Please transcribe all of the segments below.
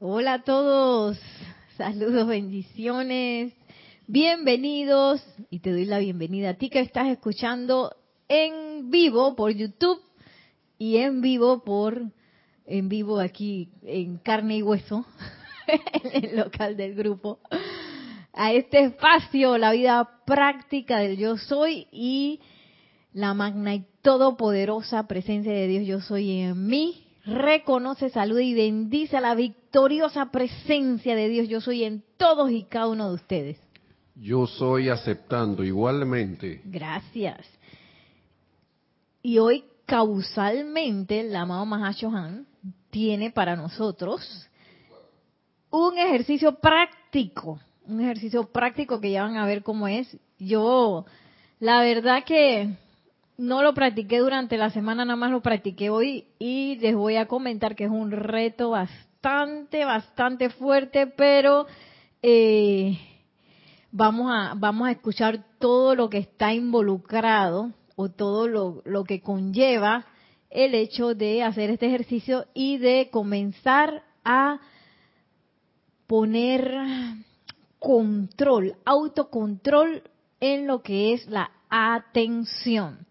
Hola a todos, saludos, bendiciones, bienvenidos. Y te doy la bienvenida a ti que estás escuchando en vivo por YouTube y en vivo por en vivo aquí en carne y hueso en el local del grupo. A este espacio, la vida práctica del yo soy y la magna y todopoderosa presencia de Dios yo soy en mí. Reconoce, saluda y bendice a la victoriosa presencia de Dios. Yo soy en todos y cada uno de ustedes. Yo soy aceptando igualmente. Gracias. Y hoy causalmente el amado Mahashohan tiene para nosotros un ejercicio práctico, un ejercicio práctico que ya van a ver cómo es. Yo, la verdad que no lo practiqué durante la semana, nada más lo practiqué hoy y les voy a comentar que es un reto bastante, bastante fuerte, pero eh, vamos, a, vamos a escuchar todo lo que está involucrado o todo lo, lo que conlleva el hecho de hacer este ejercicio y de comenzar a poner control, autocontrol en lo que es la atención.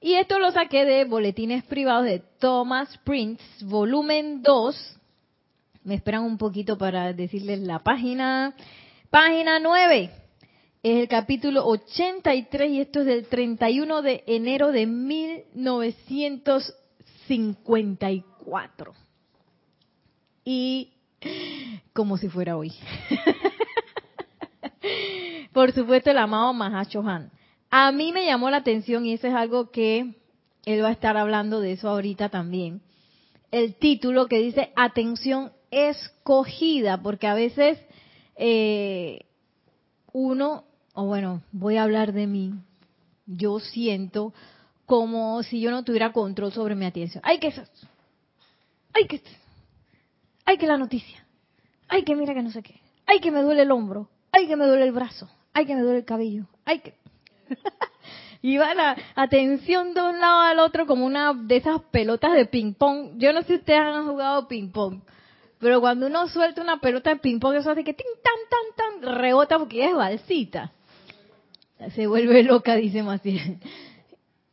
Y esto lo saqué de Boletines Privados de Thomas Prince, volumen 2. Me esperan un poquito para decirles la página. Página 9. Es el capítulo 83 y esto es del 31 de enero de 1954. Y como si fuera hoy. Por supuesto, el amado Mahacho Han. A mí me llamó la atención y eso es algo que él va a estar hablando de eso ahorita también. El título que dice atención escogida, porque a veces eh, uno, o bueno, voy a hablar de mí, yo siento como si yo no tuviera control sobre mi atención. Ay, que ay que, ay que la noticia, ay que mira que no sé qué, ay que me duele el hombro, ay que me duele el brazo, ay que me duele el cabello, ay que y va la atención de un lado al otro como una de esas pelotas de ping pong. Yo no sé si ustedes han jugado ping pong, pero cuando uno suelta una pelota de ping pong, eso hace que tin, tan, tan, tan, rebota porque es balsita. Se vuelve loca, dice Maciel.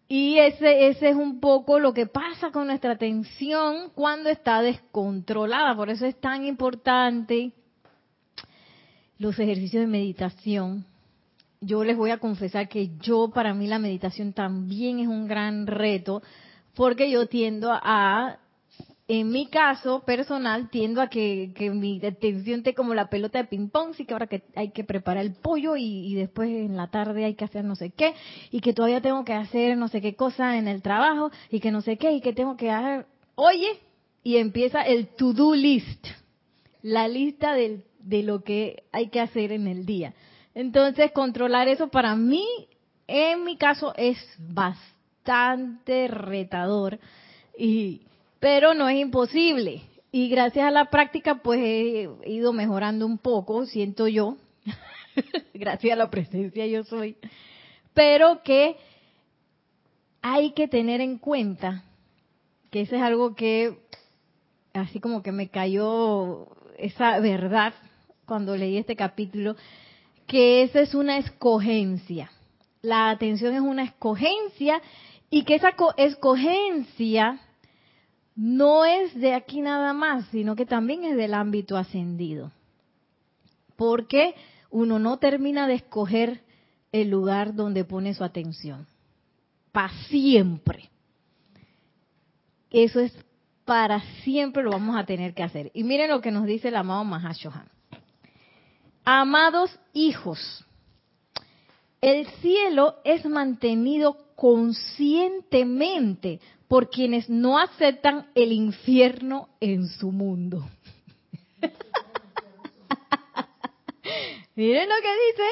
Y ese, ese es un poco lo que pasa con nuestra atención cuando está descontrolada. Por eso es tan importante los ejercicios de meditación yo les voy a confesar que yo, para mí la meditación también es un gran reto, porque yo tiendo a, en mi caso personal, tiendo a que, mi atención esté como la pelota de ping-pong, sí que ahora que hay que preparar el pollo y, después en la tarde hay que hacer no sé qué, y que todavía tengo que hacer no sé qué cosa en el trabajo, y que no sé qué, y que tengo que hacer, oye, y empieza el to-do list, la lista de lo que hay que hacer en el día. Entonces, controlar eso para mí, en mi caso, es bastante retador, y, pero no es imposible. Y gracias a la práctica, pues he ido mejorando un poco, siento yo, gracias a la presencia yo soy, pero que hay que tener en cuenta que eso es algo que así como que me cayó esa verdad cuando leí este capítulo, que esa es una escogencia. La atención es una escogencia y que esa escogencia no es de aquí nada más, sino que también es del ámbito ascendido. Porque uno no termina de escoger el lugar donde pone su atención. Para siempre. Eso es para siempre lo vamos a tener que hacer. Y miren lo que nos dice el amado Mahashohan. Amados hijos, el cielo es mantenido conscientemente por quienes no aceptan el infierno en su mundo. Miren lo que dice,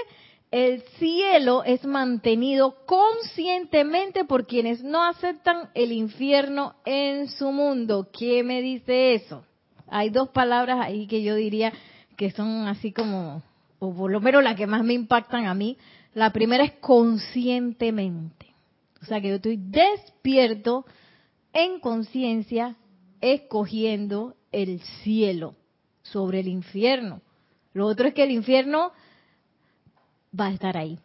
el cielo es mantenido conscientemente por quienes no aceptan el infierno en su mundo. ¿Qué me dice eso? Hay dos palabras ahí que yo diría que son así como, o por lo menos las que más me impactan a mí. La primera es conscientemente. O sea que yo estoy despierto en conciencia escogiendo el cielo. sobre el infierno. Lo otro es que el infierno va a estar ahí.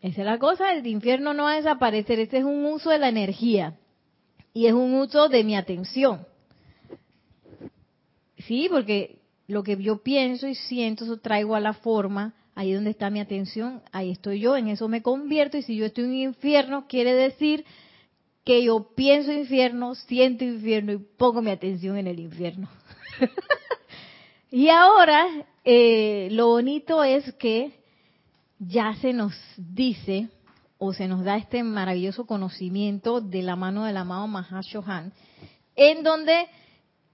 Esa es la cosa, el infierno no va a desaparecer, ese es un uso de la energía y es un uso de mi atención. Sí, porque lo que yo pienso y siento, eso traigo a la forma, ahí donde está mi atención, ahí estoy yo, en eso me convierto y si yo estoy en un infierno, quiere decir que yo pienso infierno, siento infierno y pongo mi atención en el infierno. y ahora, eh, lo bonito es que ya se nos dice o se nos da este maravilloso conocimiento de la mano del amado Mahashohan, en donde,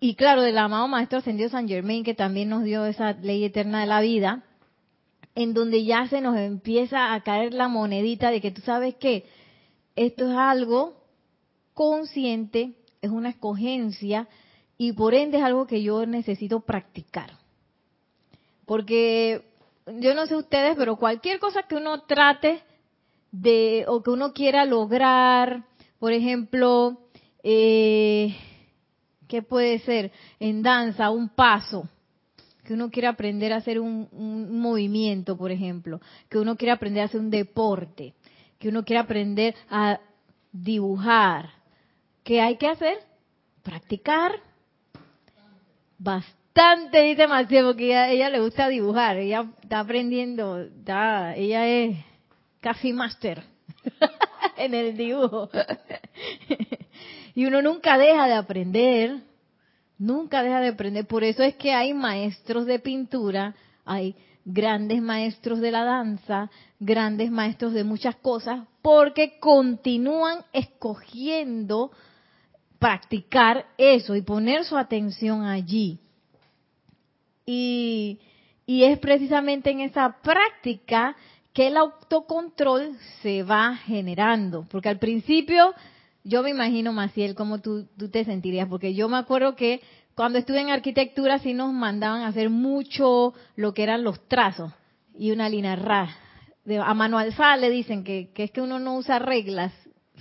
y claro, del amado Maestro Ascendido San Germain, que también nos dio esa ley eterna de la vida, en donde ya se nos empieza a caer la monedita de que tú sabes que esto es algo consciente, es una escogencia y por ende es algo que yo necesito practicar. Porque yo no sé ustedes, pero cualquier cosa que uno trate de o que uno quiera lograr, por ejemplo, eh, ¿qué puede ser? En danza, un paso, que uno quiere aprender a hacer un, un, movimiento, por ejemplo, que uno quiere aprender a hacer un deporte, que uno quiere aprender a dibujar. ¿Qué hay que hacer? Practicar. Bastante, dice Maciel, porque a ella, le gusta dibujar, ella está aprendiendo, está, ella es casi máster en el dibujo. y uno nunca deja de aprender, nunca deja de aprender. Por eso es que hay maestros de pintura, hay grandes maestros de la danza, grandes maestros de muchas cosas, porque continúan escogiendo practicar eso y poner su atención allí. Y, y es precisamente en esa práctica que el autocontrol se va generando. Porque al principio, yo me imagino, Maciel, cómo tú, tú te sentirías, porque yo me acuerdo que cuando estuve en arquitectura sí nos mandaban a hacer mucho lo que eran los trazos y una línea ra. A mano alzada le dicen que, que, es que uno no usa reglas,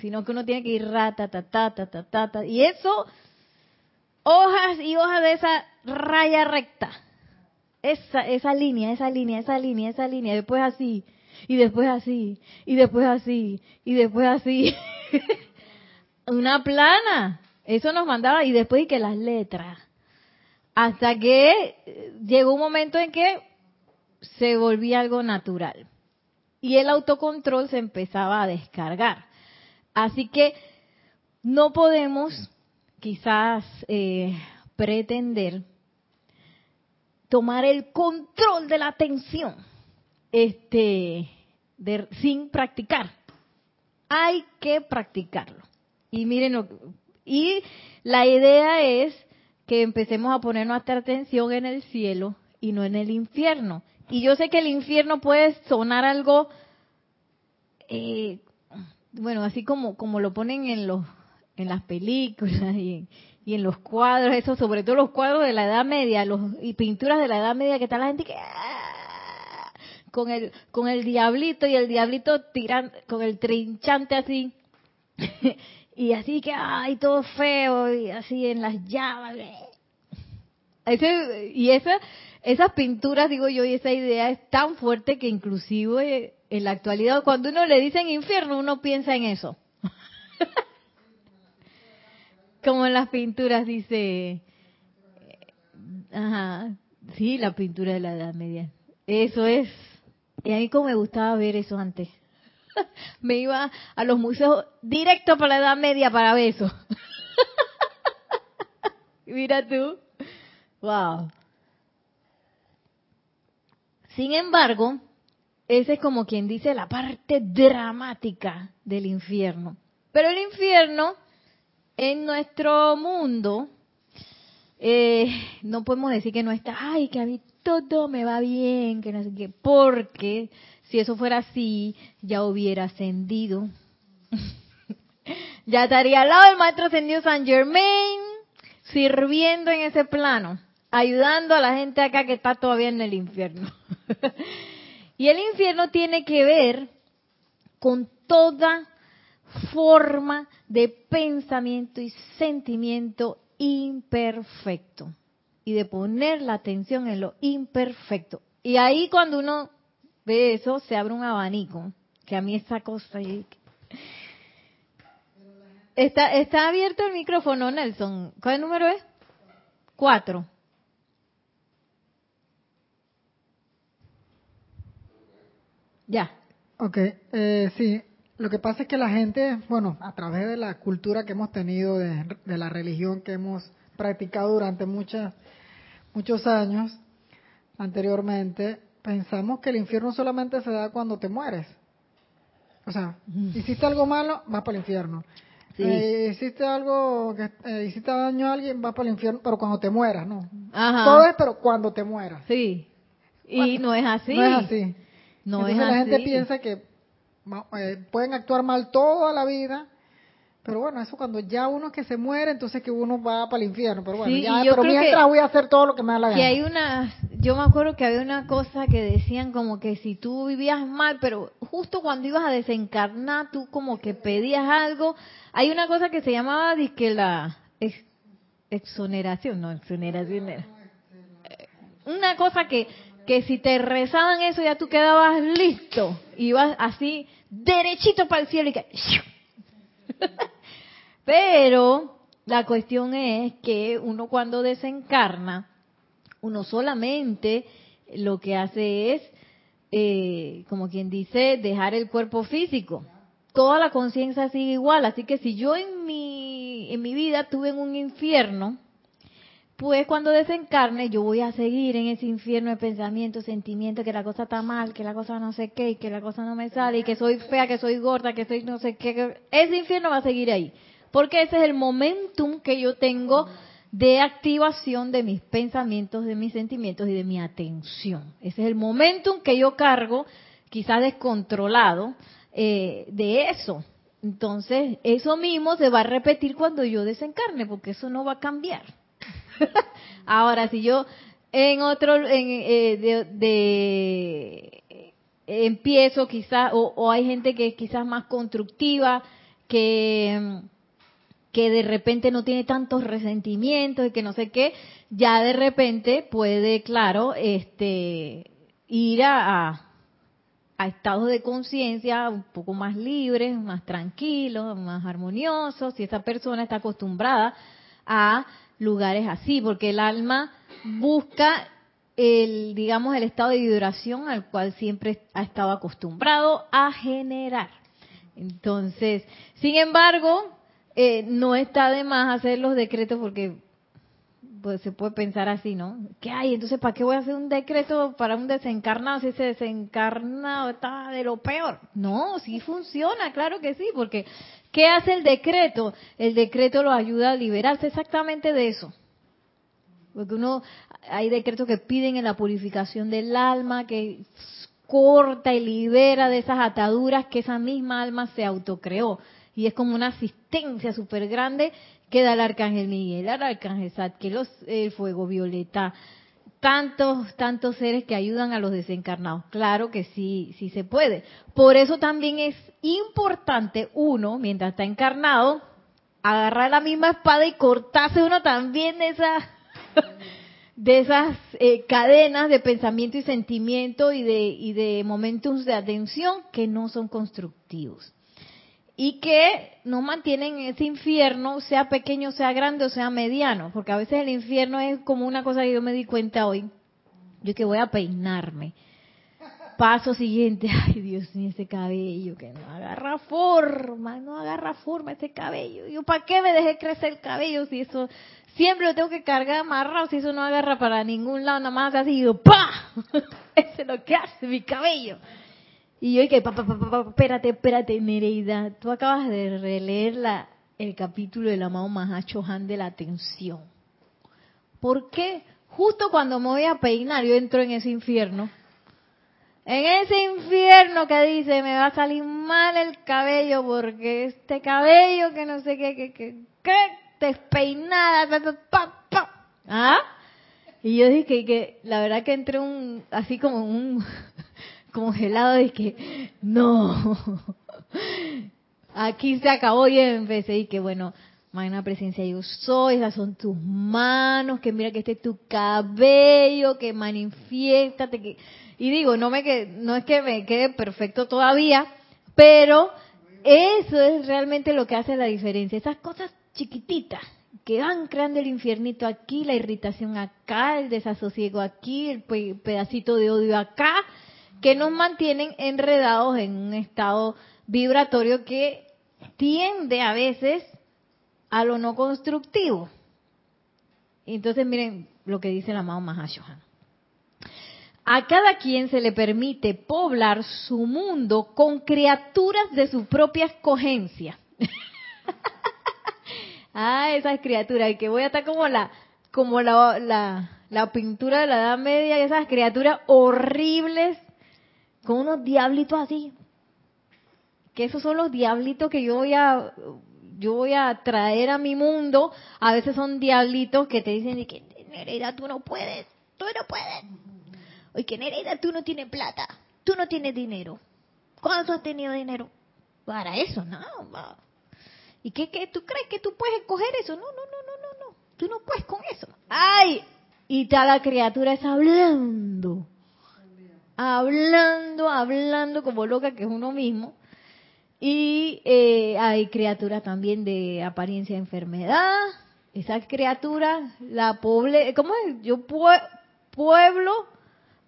sino que uno tiene que ir ra, ta, ta, ta, ta, ta, ta. Y eso, hojas y hojas de esa raya recta. Esa, esa línea, esa línea, esa línea, esa línea. Después así, y después así, y después así, y después así. Una plana. Eso nos mandaba y después y que las letras. Hasta que llegó un momento en que se volvía algo natural. Y el autocontrol se empezaba a descargar. Así que no podemos quizás eh, pretender tomar el control de la atención este, sin practicar. Hay que practicarlo. Y miren, y la idea es que empecemos a poner nuestra atención en el cielo y no en el infierno. Y yo sé que el infierno puede sonar algo, eh, bueno, así como, como lo ponen en los en las películas y en, y en los cuadros, eso, sobre todo los cuadros de la Edad Media, los y pinturas de la Edad Media que está la gente que con el con el diablito y el diablito tirando con el trinchante así y así que ay todo feo y así en las llamas ese, y esa esas pinturas digo yo y esa idea es tan fuerte que inclusive en la actualidad cuando uno le dice infierno uno piensa en eso como en las pinturas dice ajá sí la pintura de la Edad Media eso es y a mí como me gustaba ver eso antes. me iba a los museos directo para la Edad Media para ver eso. Mira tú. Wow. Sin embargo, ese es como quien dice la parte dramática del infierno. Pero el infierno en nuestro mundo, eh, no podemos decir que no está, ay, que a mí todo me va bien, que no sé qué, porque si eso fuera así, ya hubiera ascendido. ya estaría al lado del maestro ascendido San Germain, sirviendo en ese plano, ayudando a la gente acá que está todavía en el infierno. y el infierno tiene que ver con toda forma de pensamiento y sentimiento imperfecto. y de poner la atención en lo imperfecto. Y ahí cuando uno ve eso, se abre un abanico, que a mí esa cosa... Está, está abierto el micrófono, Nelson. ¿Cuál número es? Cuatro. Ya. Ok, eh, sí. Lo que pasa es que la gente, bueno, a través de la cultura que hemos tenido, de, de la religión que hemos practicado durante muchas, muchos años anteriormente, pensamos que el infierno solamente se da cuando te mueres. O sea, hiciste algo malo, vas para el infierno. Sí. Eh, hiciste algo, que eh, hiciste daño a alguien, vas para el infierno, pero cuando te mueras, ¿no? Ajá. Todo es, pero cuando te mueras. Sí. Y no es así. No es así. No Entonces es la gente así. piensa que eh, pueden actuar mal toda la vida, pero bueno, eso cuando ya uno que se muere, entonces que uno va para el infierno. Pero bueno, Sí, ya, y pero mientras que- voy a hacer todo lo que me da la gana. hay una, yo me acuerdo que había una cosa que decían como que si tú vivías mal, pero justo cuando ibas a desencarnar, tú como que pedías algo. Hay una cosa que se llamaba que la ex- exoneración, no, exoneración era. Eh, Una cosa que, que si te rezaban eso ya tú quedabas listo. Ibas así, derechito para el cielo y que... Pero la cuestión es que uno cuando desencarna, uno solamente lo que hace es, eh, como quien dice, dejar el cuerpo físico. Toda la conciencia sigue igual, así que si yo en mi, en mi vida tuve en un infierno, pues cuando desencarne yo voy a seguir en ese infierno de pensamiento, sentimiento, que la cosa está mal, que la cosa no sé qué, que la cosa no me sale, y que soy fea, que soy gorda, que soy no sé qué. Ese infierno va a seguir ahí. Porque ese es el momentum que yo tengo de activación de mis pensamientos, de mis sentimientos y de mi atención. Ese es el momentum que yo cargo, quizás descontrolado, eh, de eso. Entonces, eso mismo se va a repetir cuando yo desencarne, porque eso no va a cambiar. Ahora, si yo en otro, en, eh, de, empiezo quizás, o, o hay gente que es quizás más constructiva, que, que de repente no tiene tantos resentimientos y que no sé qué, ya de repente puede, claro, este, ir a, a, a estados de conciencia un poco más libres, más tranquilos, más armoniosos, si esa persona está acostumbrada a lugares así, porque el alma busca el, digamos, el estado de vibración al cual siempre ha estado acostumbrado a generar. Entonces, sin embargo, eh, no está de más hacer los decretos porque pues se puede pensar así, ¿no? ¿Qué hay? Entonces, ¿para qué voy a hacer un decreto para un desencarnado si ese desencarnado está de lo peor? No, sí funciona, claro que sí, porque ¿qué hace el decreto? El decreto lo ayuda a liberarse exactamente de eso. Porque uno, hay decretos que piden en la purificación del alma, que corta y libera de esas ataduras que esa misma alma se autocreó. Y es como una asistencia súper grande que da el arcángel Miguel, el arcángel Zadkiel, los- el fuego violeta, tantos, tantos seres que ayudan a los desencarnados. Claro que sí, sí se puede. Por eso también es importante uno, mientras está encarnado, agarrar la misma espada y cortarse uno también de esas de esas eh, cadenas de pensamiento y sentimiento y de y de momentos de atención que no son constructivos y que nos mantienen en ese infierno, sea pequeño, sea grande o sea mediano, porque a veces el infierno es como una cosa que yo me di cuenta hoy, yo que voy a peinarme. Paso siguiente, ay Dios mío, ese cabello que no agarra forma, no agarra forma ese cabello. Yo, ¿para qué me dejé crecer el cabello si eso siempre lo tengo que cargar amarrado, si eso no agarra para ningún lado, nada más así, yo, ¡pa! Eso es lo que hace mi cabello. Y yo dije, pa, pa, pa, pa, pa, espérate, espérate, Nereida, tú acabas de releer la, el capítulo del amado Mahacho Han de la atención. ¿Por qué? Justo cuando me voy a peinar, yo entro en ese infierno. En ese infierno que dice, me va a salir mal el cabello porque este cabello que no sé qué, que, que, que despeinada, pa, pa, pa. ¿Ah? Y yo dije que la verdad que entré un, así como un congelado y que no, aquí se acabó y empecé y que bueno, magna presencia yo soy, esas son tus manos, que mira que este es tu cabello, que manifiéstate, que... y digo, no me que no es que me quede perfecto todavía, pero eso es realmente lo que hace la diferencia, esas cosas chiquititas que van creando el infiernito aquí, la irritación acá, el desasosiego aquí, el pedacito de odio acá, que nos mantienen enredados en un estado vibratorio que tiende a veces a lo no constructivo. Entonces miren lo que dice el amado Mahashohan. A cada quien se le permite poblar su mundo con criaturas de su propia escogencia. ah, esas criaturas, que voy a estar como la, como la, la, la pintura de la Edad Media, esas criaturas horribles, con unos diablitos así, que esos son los diablitos que yo voy a yo voy a traer a mi mundo. A veces son diablitos que te dicen que Nereida tú no puedes, tú no puedes. Oye, que Nereida tú no tienes plata, tú no tienes dinero. ¿Cuándo has tenido dinero? Para eso, no. ¿Y qué, qué tú crees que tú puedes escoger eso? No, no, no, no, no, no. Tú no puedes con eso. ¡Ay! Y está la criatura es hablando. Hablando, hablando como loca que es uno mismo y eh, hay criaturas también de apariencia de enfermedad. Esas criaturas, la pobre, ¿cómo es? Yo pueblo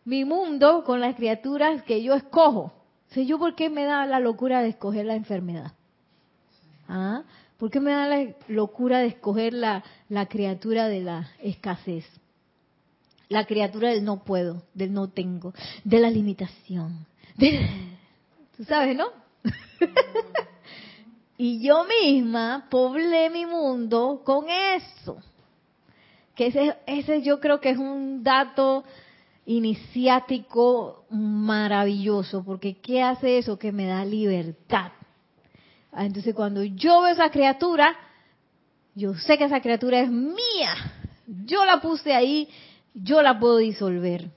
mi mundo con las criaturas que yo escojo. ¿Sé yo por qué me da la locura de escoger la enfermedad? ¿Ah? ¿Por qué me da la locura de escoger la, la criatura de la escasez? La criatura del no puedo, del no tengo, de la limitación. Tú sabes, ¿no? y yo misma poblé mi mundo con eso. Que ese, ese yo creo que es un dato iniciático maravilloso, porque ¿qué hace eso? Que me da libertad. Ah, entonces cuando yo veo esa criatura, yo sé que esa criatura es mía. Yo la puse ahí, yo la puedo disolver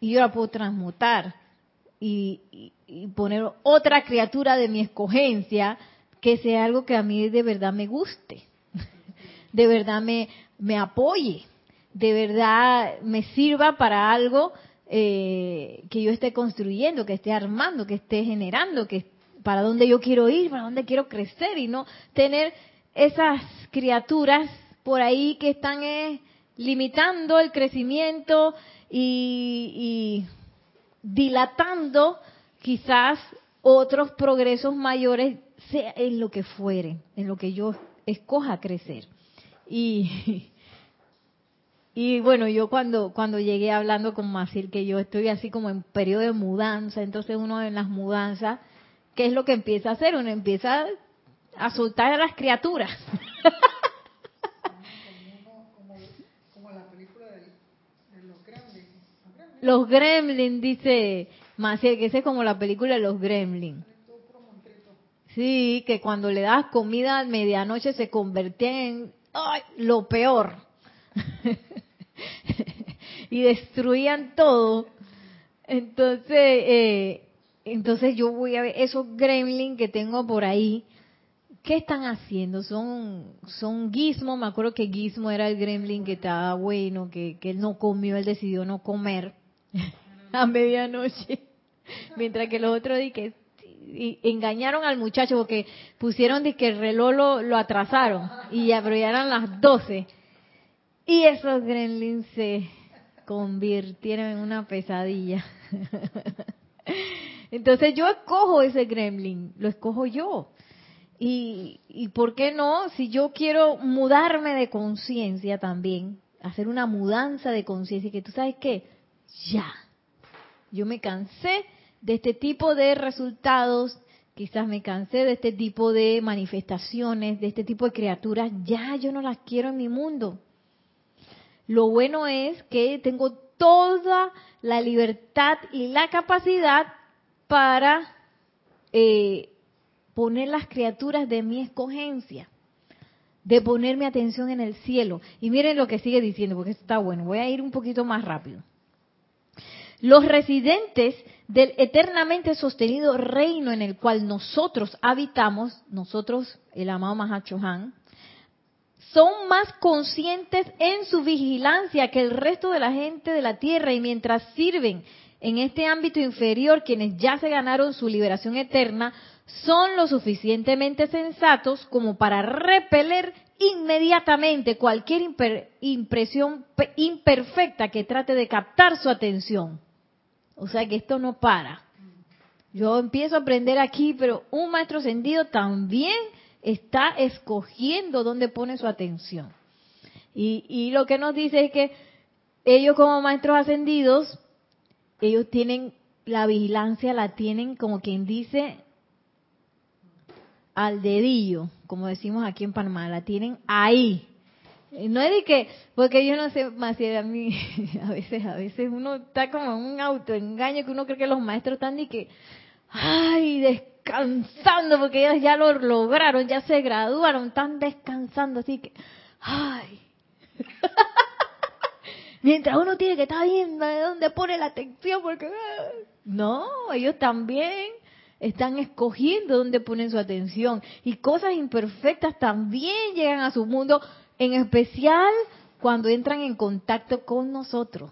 y yo la puedo transmutar y, poner otra criatura de mi escogencia que sea algo que a mí de verdad me guste, de verdad me, me apoye, de verdad me sirva para algo eh, que yo esté construyendo, que esté armando, que esté generando, que para dónde yo quiero ir, para dónde quiero crecer y no tener esas criaturas por ahí que están eh, limitando el crecimiento y, y dilatando quizás otros progresos mayores sea en lo que fuere, en lo que yo escoja crecer. Y, y bueno, yo cuando, cuando llegué hablando con Maciel, que yo estoy así como en periodo de mudanza, entonces uno en las mudanzas, ¿qué es lo que empieza a hacer? Uno empieza a soltar a las criaturas. Los gremlins, dice más que esa es como la película de los Gremlins. Sí, que cuando le das comida a medianoche se convertía en lo peor. y destruían todo. Entonces, eh, entonces yo voy a ver esos gremlins que tengo por ahí. ¿Qué están haciendo? Son, son Gizmo. Me acuerdo que Gizmo era el gremlin que estaba bueno, que, que él no comió, él decidió no comer a medianoche. Mientras que los otros engañaron al muchacho porque pusieron de que el reloj lo, atrasaron y ya, las 12. Y esos gremlins se convirtieron en una pesadilla. Entonces yo escojo ese gremlin, lo escojo yo. Y, y por qué no, si yo quiero mudarme de conciencia también, hacer una mudanza de conciencia, que tú sabes que ya, yo me cansé de este tipo de resultados, quizás me cansé de este tipo de manifestaciones, de este tipo de criaturas, ya yo no las quiero en mi mundo. Lo bueno es que tengo toda la libertad y la capacidad para eh, poner las criaturas de mi escogencia, de poner mi atención en el cielo. Y miren lo que sigue diciendo, porque está bueno. Voy a ir un poquito más rápido. Los residentes del eternamente sostenido reino en el cual nosotros habitamos, nosotros, el amado Mahachohan, son más conscientes en su vigilancia que el resto de la gente de la tierra y mientras sirven en este ámbito inferior quienes ya se ganaron su liberación eterna, son lo suficientemente sensatos como para repeler inmediatamente cualquier impresión imperfecta que trate de captar su atención. O sea que esto no para. Yo empiezo a aprender aquí, pero un maestro ascendido también está escogiendo dónde pone su atención. Y, y lo que nos dice es que ellos como maestros ascendidos, ellos tienen la vigilancia, la tienen como quien dice al dedillo, como decimos aquí en Panamá, la tienen ahí. No es de que, porque yo no sé más si a mí, a veces, a veces uno está como en un autoengaño que uno cree que los maestros están y que, ay, descansando porque ellos ya lo lograron, ya se graduaron, están descansando, así que, ay. Mientras uno tiene que estar viendo de dónde pone la atención, porque, ah, no, ellos también están escogiendo dónde ponen su atención. Y cosas imperfectas también llegan a su mundo, en especial cuando entran en contacto con nosotros.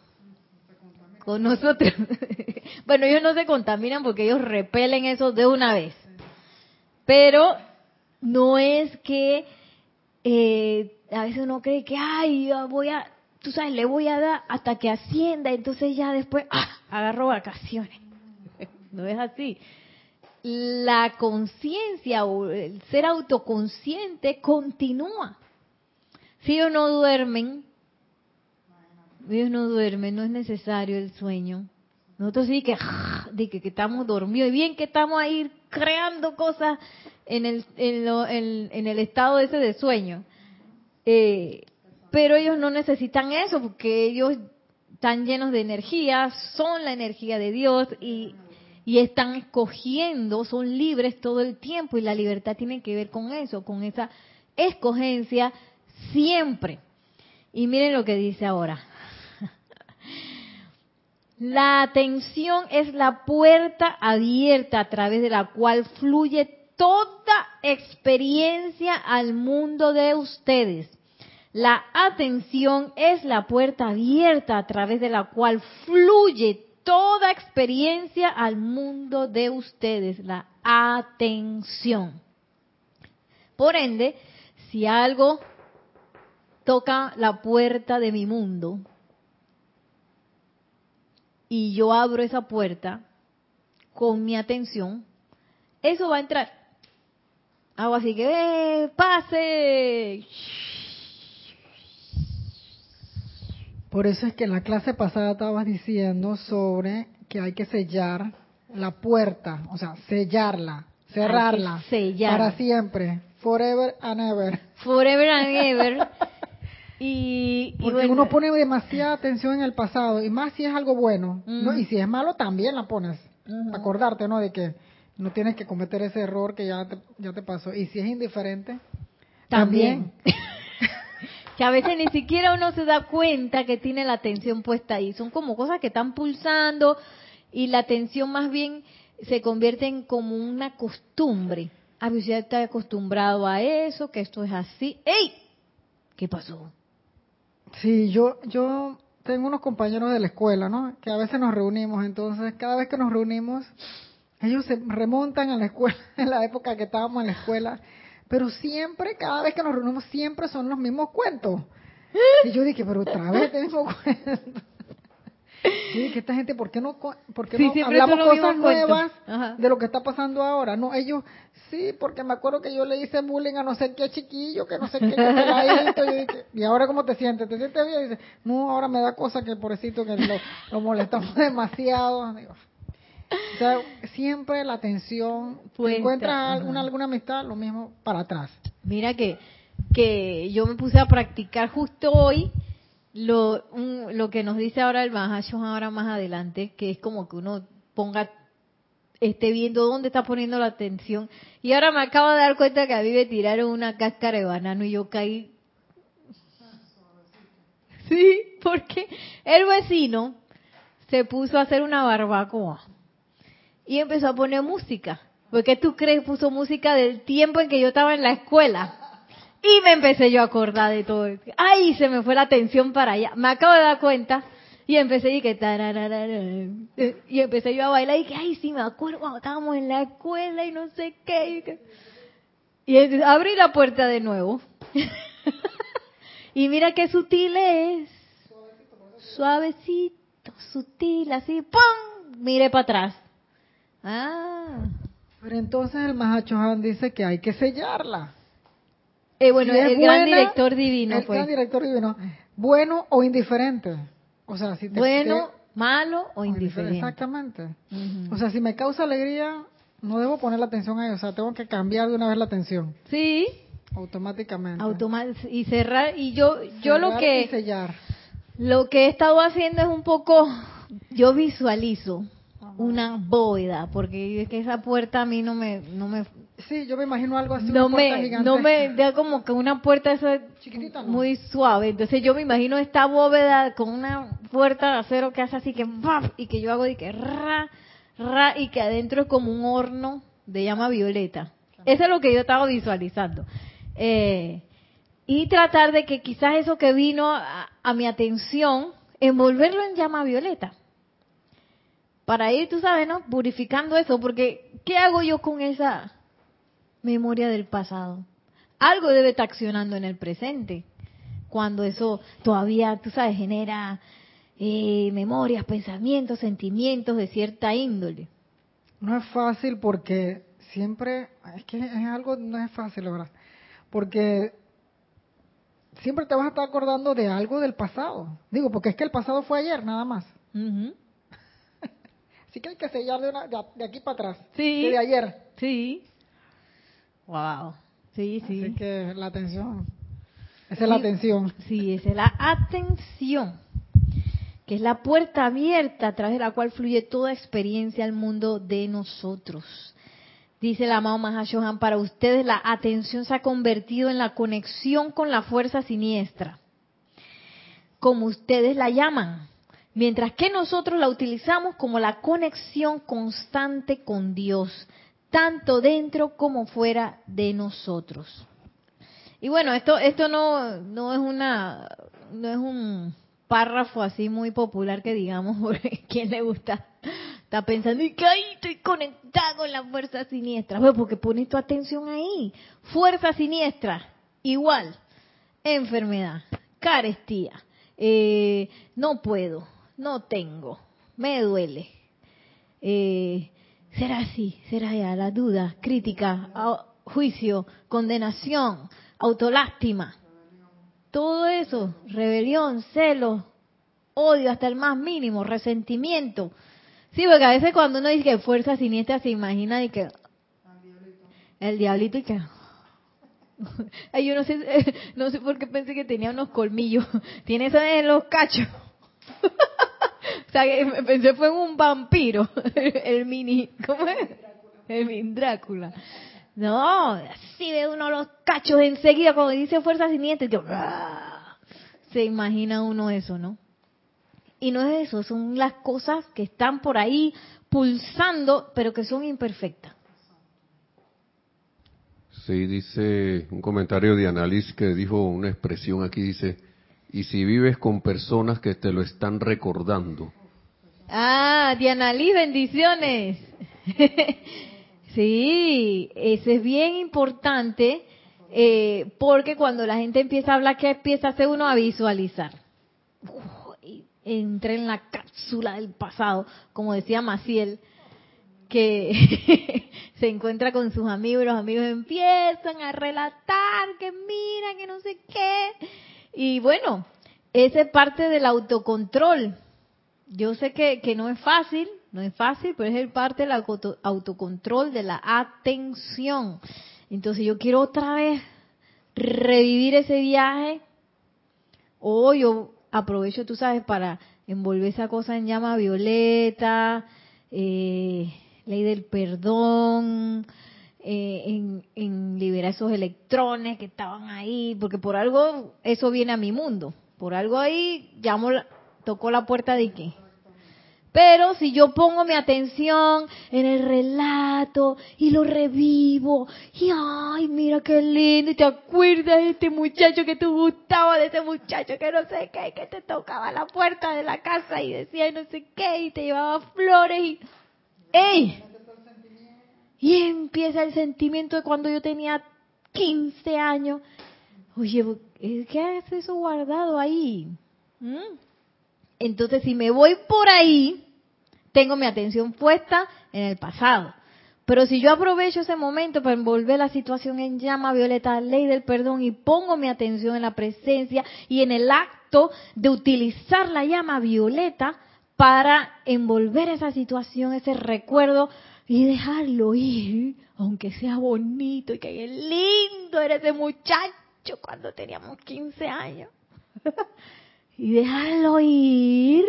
Con nosotros. bueno, ellos no se contaminan porque ellos repelen eso de una vez. Pero no es que eh, a veces uno cree que, ay, voy a, tú sabes, le voy a dar hasta que ascienda, entonces ya después, ah, agarro vacaciones. no es así la conciencia o el ser autoconsciente continúa. Si ellos no duermen, ellos no duermen, no es necesario el sueño. Nosotros sí que, de que, estamos dormidos y bien que estamos ahí creando cosas en el, en, el estado ese de sueño. Eh, pero ellos no necesitan eso porque ellos están llenos de energía, son la energía de Dios y y están escogiendo, son libres todo el tiempo y la libertad tiene que ver con eso, con esa escogencia siempre. Y miren lo que dice ahora. La atención es la puerta abierta a través de la cual fluye toda experiencia al mundo de ustedes. La atención es la puerta abierta a través de la cual fluye toda experiencia al mundo de ustedes, la atención. Por ende, si algo toca la puerta de mi mundo y yo abro esa puerta con mi atención, eso va a entrar. Hago así que, ¡eh, pase! Por eso es que en la clase pasada estabas diciendo sobre que hay que sellar la puerta, o sea, sellarla, cerrarla para siempre, forever and ever. Forever and ever. y, Porque uno pone demasiada atención en el pasado, y más si es algo bueno, ¿no? y si es malo también la pones. Acordarte, ¿no? De que no tienes que cometer ese error que ya te, ya te pasó. Y si es indiferente, también. que a veces ni siquiera uno se da cuenta que tiene la atención puesta ahí. Son como cosas que están pulsando y la atención más bien se convierte en como una costumbre. A veces ya está acostumbrado a eso, que esto es así. ¡Ey! ¿Qué pasó? Sí, yo, yo tengo unos compañeros de la escuela, ¿no? Que a veces nos reunimos, entonces cada vez que nos reunimos, ellos se remontan a la escuela, en la época que estábamos en la escuela, pero siempre, cada vez que nos reunimos, siempre son los mismos cuentos. Y yo dije, pero otra vez el mismo. Y dije, esta gente, ¿por qué no, por qué no hablamos cosas nuevas de lo que está pasando ahora? No, ellos, sí, porque me acuerdo que yo le hice bullying a no sé qué chiquillo, que no sé qué, que y ahora cómo te sientes? ¿Te sientes bien? Y dice, no, ahora me da cosa que pobrecito que lo, lo molestamos demasiado. Digo, o sea, siempre la atención, encuentras alguna, alguna amistad, lo mismo para atrás. Mira que, que yo me puse a practicar justo hoy lo, lo que nos dice ahora el Mahashon ahora más adelante, que es como que uno ponga, esté viendo dónde está poniendo la atención. Y ahora me acabo de dar cuenta que a mí me tiraron una cáscara de banano y yo caí. Sí, porque el vecino se puso a hacer una barbacoa y empezó a poner música. ¿Por qué tú crees puso música del tiempo en que yo estaba en la escuela? Y me empecé yo a acordar de todo. Ay, se me fue la atención para allá. Me acabo de dar cuenta y empecé y que y empecé yo a bailar y que ay sí me acuerdo cuando estábamos en la escuela y no sé qué y, abrí la puerta de nuevo. Y mira qué sutil es. Suavecito sutil así pum mire para atrás. Ah. Pero entonces el Mahachohan dice que hay que sellarla eh, bueno el gran director divino el gran director divino bueno o indiferente o sea, si te, bueno, malo o indiferente. Exactamente. O sea, si me causa alegría, no debo poner la atención ahí. O sea, tengo que cambiar de una vez la atención. Sí. Automáticamente. y cerrar. Y yo, yo lo que. Y sellar. Lo que he estado haciendo es un poco. Yo visualizo una bóveda, porque es que esa puerta a mí no me, no me Sí, yo me imagino algo así. No me, no me da como que una puerta eso Chiquitita, muy suave. Entonces yo me imagino esta bóveda con una puerta de acero que hace así que y que yo hago de que ra, ra y que adentro es como un horno de llama violeta. Eso es lo que yo estaba visualizando. Eh, y tratar de que quizás eso que vino a mi atención, envolverlo en llama violeta para ir, tú sabes, ¿no? Purificando eso, porque ¿qué hago yo con esa memoria del pasado? Algo debe estar accionando en el presente, cuando eso todavía, tú sabes, genera eh, memorias, pensamientos, sentimientos de cierta índole. No es fácil porque siempre, es que es algo, no es fácil, ¿verdad? Porque siempre te vas a estar acordando de algo del pasado. Digo, porque es que el pasado fue ayer, nada más. Así que hay que sellar de, de, aquí para atrás. Sí. De ayer. Sí. Wow. Sí, sí. Así que la atención. Esa es la atención. Sí, esa es la atención. Que es la puerta abierta a través de la cual fluye toda experiencia al mundo de nosotros. Dice el amado Mahashohan, para ustedes la atención se ha convertido en la conexión con la fuerza siniestra, como ustedes la llaman mientras que nosotros la utilizamos como la conexión constante con Dios, tanto dentro como fuera de nosotros. Y bueno, esto esto no no es una no es un párrafo así muy popular que digamos, porque quien le gusta está pensando y que ahí estoy conectado con la fuerza siniestra. Bueno, porque pones tu atención ahí. Fuerza siniestra, igual, enfermedad, carestía, eh, no puedo, no tengo, me duele. Eh, será así, será ya la duda, crítica, juicio, condenación, autolástima. Todo eso, rebelión, celo, odio hasta el más mínimo, resentimiento. Sí, porque a veces cuando uno dice que fuerza siniestra se imagina de que el diablito y que yo no sé, no sé por qué pensé que tenía unos colmillos. Tiene eso en los cachos. O sea, pensé fue en un vampiro, el mini, ¿cómo es? El mini Drácula. No, así ve uno los cachos enseguida cuando dice fuerza siniestra, que, se imagina uno eso, ¿no? Y no es eso, son las cosas que están por ahí pulsando, pero que son imperfectas. Sí, dice un comentario de Annalise que dijo una expresión aquí, dice, y si vives con personas que te lo están recordando. Ah, Diana Liz, bendiciones. sí, eso es bien importante eh, porque cuando la gente empieza a hablar, ¿qué empieza a hacer uno a visualizar? entré en la cápsula del pasado, como decía Maciel, que se encuentra con sus amigos, los amigos empiezan a relatar que mira, que no sé qué, y bueno, esa es parte del autocontrol. Yo sé que, que no es fácil, no es fácil, pero es parte del autocontrol, de la atención. Entonces yo quiero otra vez revivir ese viaje. O yo aprovecho, tú sabes, para envolver esa cosa en llama violeta, eh, ley del perdón, eh, en, en, liberar esos electrones que estaban ahí, porque por algo eso viene a mi mundo, por algo ahí llamó, tocó la puerta de qué, Pero si yo pongo mi atención en el relato y lo revivo, y ay, mira qué lindo, y te acuerdas de este muchacho que te gustaba, de ese muchacho que no sé qué, que te tocaba la puerta de la casa y decía no sé qué, y te llevaba flores y... ¡Ey! Y empieza el sentimiento de cuando yo tenía 15 años. Oye, ¿qué hace eso guardado ahí? ¿Mm? Entonces, si me voy por ahí, tengo mi atención puesta en el pasado. Pero si yo aprovecho ese momento para envolver la situación en llama violeta, ley del perdón, y pongo mi atención en la presencia y en el acto de utilizar la llama violeta para envolver esa situación, ese recuerdo, y dejarlo ir, aunque sea bonito y que lindo era ese muchacho cuando teníamos 15 años. y dejarlo ir.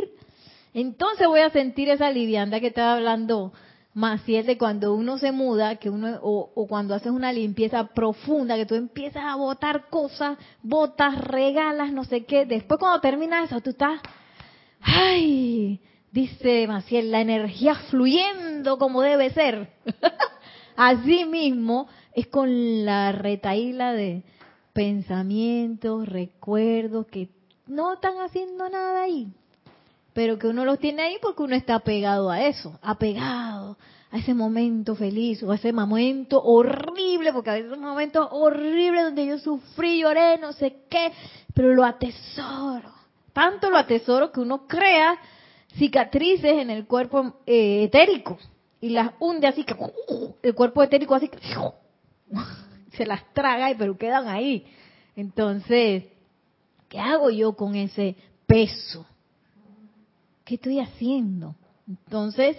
Entonces voy a sentir esa liviandad que estaba hablando Maciel de cuando uno se muda, que uno o, cuando haces una limpieza profunda, que tú empiezas a botar cosas, botas, regalas, no sé qué. Después cuando termina eso, tú estás, ay, dice Maciel, la energía fluyendo como debe ser. Así mismo es con la retaíla de pensamientos, recuerdos que no están haciendo nada ahí, pero que uno los tiene ahí porque uno está apegado a eso, apegado a ese momento feliz o a ese momento horrible, porque a veces un momento horrible donde yo sufrí, lloré, no sé qué, pero lo atesoro. Tanto lo atesoro que uno crea cicatrices en el cuerpo eh, etérico y las hunde así que el cuerpo etérico así que se las traga y pero quedan ahí. Entonces, ¿Qué hago yo con ese peso? ¿Qué estoy haciendo? Entonces,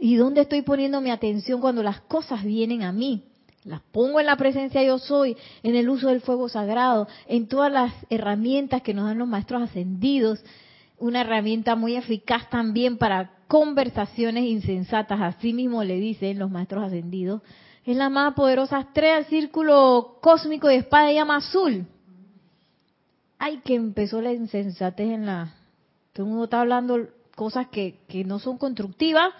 ¿y dónde estoy poniendo mi atención cuando las cosas vienen a mí? Las pongo en la presencia yo soy, en el uso del fuego sagrado, en todas las herramientas que nos dan los maestros ascendidos. Una herramienta muy eficaz también para conversaciones insensatas, así mismo le dicen los maestros ascendidos. Es la más poderosa estrella, el círculo cósmico de espada y llama azul ay, que empezó la insensatez en la... Todo el mundo está hablando cosas que, que no son constructivas.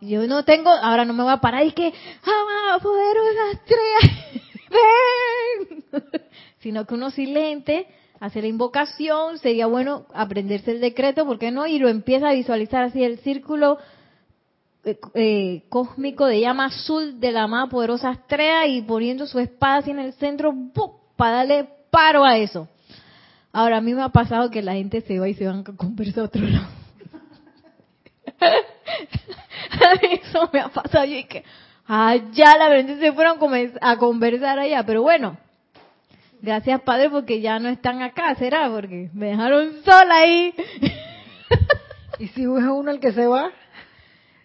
Yo no tengo, ahora no me voy a parar y que, ah, poderosa estrella, ven. Sino que uno silente, hace la invocación, sería bueno aprenderse el decreto, ¿por qué no? Y lo empieza a visualizar así, el círculo eh, eh, cósmico de llama azul de la más poderosa estrella y poniendo su espada así en el centro, para darle paro a eso. Ahora, a mí me ha pasado que la gente se va y se van a conversar a otro lado. eso me ha pasado y que allá la verdad se fueron a conversar allá, pero bueno, gracias Padre porque ya no están acá, será porque me dejaron sola ahí. ¿Y si es uno el que se va?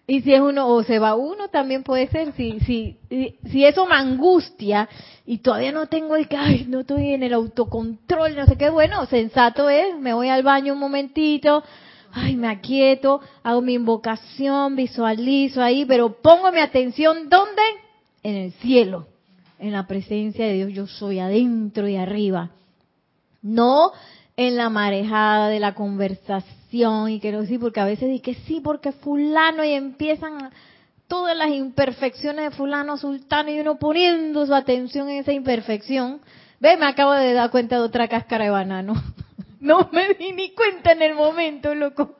Y si es uno, o se va uno, también puede ser. Si, si, si eso me angustia y todavía no tengo el que, ay, no estoy en el autocontrol, no sé qué, bueno, sensato es, me voy al baño un momentito, ay, me aquieto, hago mi invocación, visualizo ahí, pero pongo mi atención, ¿dónde? En el cielo, en la presencia de Dios, yo soy adentro y arriba. No en la marejada de la conversación y que no sí, porque a veces dice que sí, porque fulano y empiezan todas las imperfecciones de fulano, sultano y uno poniendo su atención en esa imperfección. Ve, me acabo de dar cuenta de otra cáscara de banano. No me di ni cuenta en el momento, loco.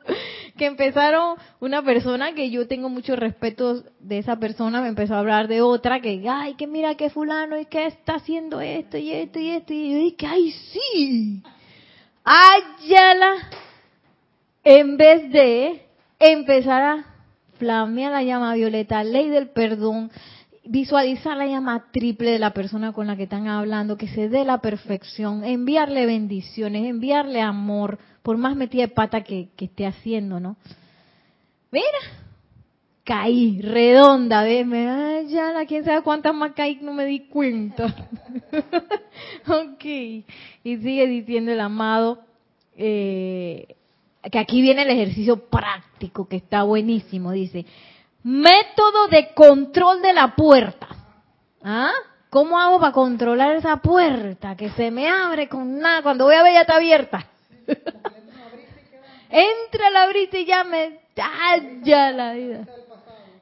Que empezaron una persona que yo tengo mucho respeto de esa persona, me empezó a hablar de otra que, ay, que mira que fulano y que está haciendo esto y esto y esto. Y yo dije, ay, sí. Ayala, en vez de empezar a flamear la llama violeta, ley del perdón, visualizar la llama triple de la persona con la que están hablando, que se dé la perfección, enviarle bendiciones, enviarle amor, por más metida de pata que, esté haciendo, ¿no? Mira, caí, redonda, ¿ves? Ay, ya, la quién sabe cuántas más caí, no me di cuenta. ok, y sigue diciendo el amado, eh, que aquí viene el ejercicio práctico, que está buenísimo, dice, método de control de la puerta. ¿Ah? ¿Cómo hago para controlar esa puerta que se me abre con nada? Cuando voy a ver ya está abierta. Entra la brisa y ya me talla la vida.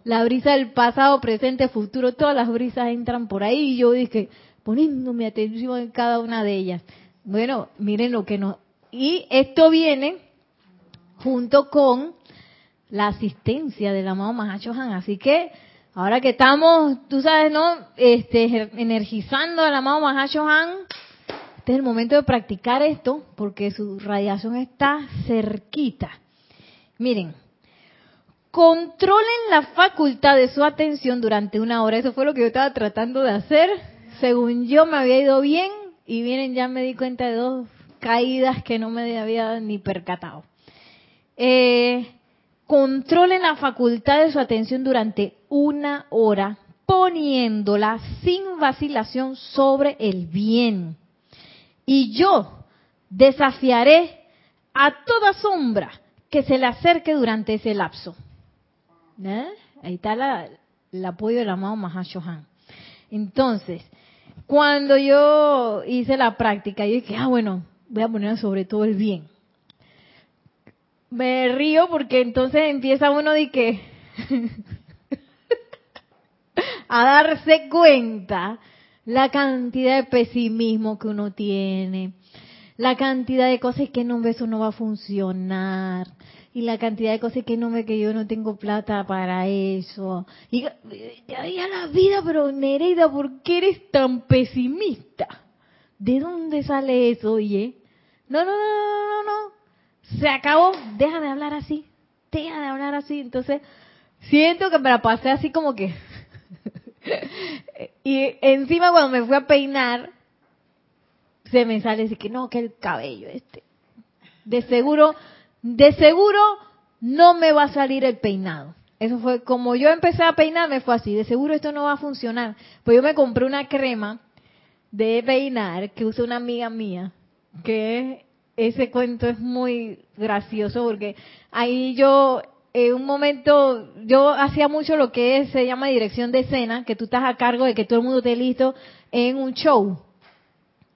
La brisa del pasado, presente, futuro, todas las brisas entran por ahí y yo dije, poniendo mi atención en cada una de ellas. Bueno, miren lo que nos... Y esto viene junto con la asistencia del amado Mahashohan. Así que ahora que estamos, tú sabes, ¿no? Este, energizando al amado Mahashohan, este es el momento de practicar esto porque su radiación está cerquita. Miren, controlen la facultad de su atención durante una hora. Eso fue lo que yo estaba tratando de hacer. Según yo me había ido bien y miren, ya me di cuenta de dos caídas que no me había ni percatado. Eh, controlen la facultad de su atención durante una hora, poniéndola sin vacilación sobre el bien y yo desafiaré a toda sombra que se le acerque durante ese lapso. ¿Eh? Ahí está el apoyo del amado Mahashohan. Entonces, cuando yo hice la práctica, yo dije, ah, bueno, voy a poner sobre todo el bien. Me río porque entonces empieza uno de que a darse cuenta la cantidad de pesimismo que uno tiene, la cantidad de cosas que no ve eso no va a funcionar, y la cantidad de cosas que no ve que yo no tengo plata para eso. Y ya, la vida, pero Nereida, ¿por qué eres tan pesimista? ¿De dónde sale eso, oye? No, no, no, no, no, no. Se acabó, deja de hablar así, deja de hablar así. Entonces, siento que me la pasé así como que y encima cuando me fui a peinar, se me sale así que no, que el cabello este. De seguro, de seguro no me va a salir el peinado. Eso fue como yo empecé a peinarme fue así, de seguro esto no va a funcionar. Pues yo me compré una crema de peinar que usa una amiga mía, que ese cuento es muy gracioso porque ahí yo en un momento, yo hacía mucho lo que se llama dirección de escena, que tú estás a cargo de que todo el mundo esté listo en un show.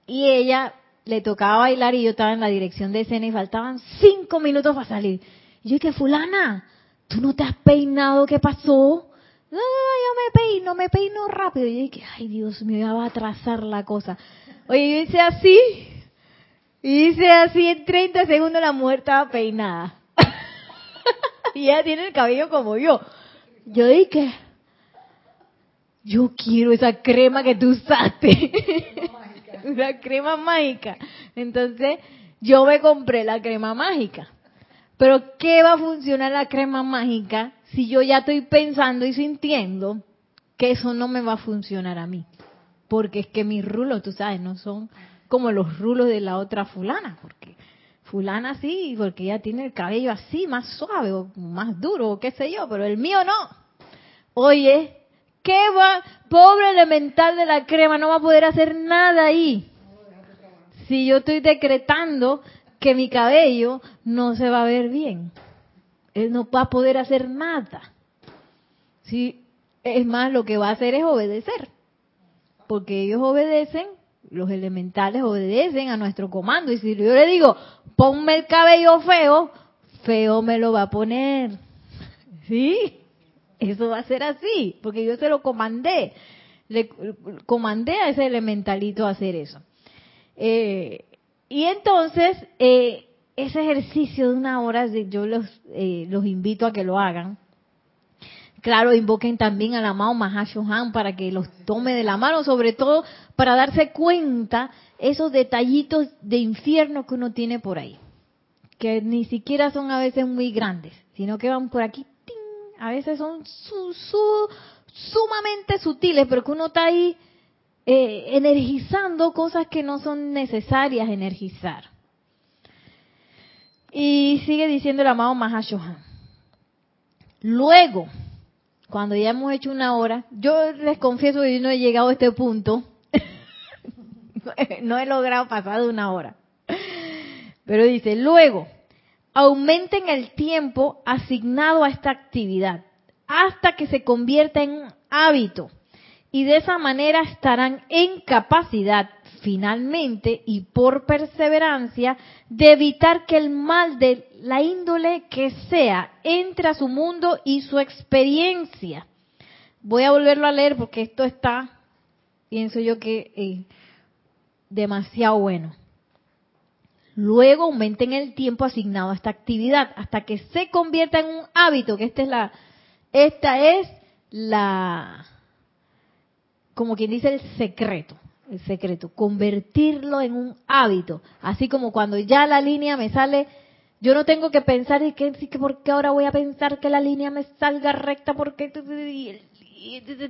Y ella le tocaba bailar y yo estaba en la dirección de escena y faltaban cinco minutos para salir. Y yo dije, fulana, ¿tú no te has peinado? ¿Qué pasó? No, yo me peino, me peino rápido. Y yo dije, ay Dios mío, ya va a atrasar la cosa. Oye, yo hice así, y hice así en 30 segundos la mujer estaba peinada. y ella tiene el cabello como yo. Yo dije, yo quiero esa crema que tú usaste. Una crema mágica. Entonces, yo me compré la crema mágica. Pero, ¿qué va a funcionar la crema mágica si yo ya estoy pensando y sintiendo que eso no me va a funcionar a mí? Porque es que mis rulos, tú sabes, no son como los rulos de la otra fulana, porque fulana sí, porque ella tiene el cabello así, más suave o más duro, o qué sé yo, pero el mío no. Oye, ¿qué va? Pobre elemental de la crema, no va a poder hacer nada ahí. Si yo estoy decretando que mi cabello no se va a ver bien, él no va a poder hacer nada. Si es más, lo que va a hacer es obedecer, porque ellos obedecen los elementales obedecen a nuestro comando. Y si yo le digo, ponme el cabello feo, feo me lo va a poner. ¿Sí? Eso va a ser así, porque yo se lo comandé. Le comandé a ese elementalito a hacer eso. Eh, y entonces, eh, ese ejercicio de una hora, yo los, eh, los invito a que lo hagan. Claro, invoquen también al amado Mahashohan para que los tome de la mano, sobre todo para darse cuenta esos detallitos de infierno que uno tiene por ahí, que ni siquiera son a veces muy grandes, sino que van por aquí, a veces son sumamente sutiles, pero que uno está ahí eh, energizando cosas que no son necesarias energizar. Y sigue diciendo el amado Mahashohan. Luego, cuando ya hemos hecho una hora, yo les confieso que yo no he llegado a este punto, no he logrado pasar de una hora. Pero dice, luego, aumenten el tiempo asignado a esta actividad hasta que se convierta en un hábito. Y de esa manera estarán en capacidad finalmente y por perseverancia de evitar que el mal de la índole que sea, entre a su mundo y su experiencia. Voy a volverlo a leer porque esto está, pienso yo que eh, demasiado bueno. Luego aumenten el tiempo asignado a esta actividad hasta que se convierta en un hábito, que esta es la, esta es la, como quien dice el secreto, el secreto, convertirlo en un hábito, así como cuando ya la línea me sale, yo no tengo que pensar y que, que por qué ahora voy a pensar que la línea me salga recta, porque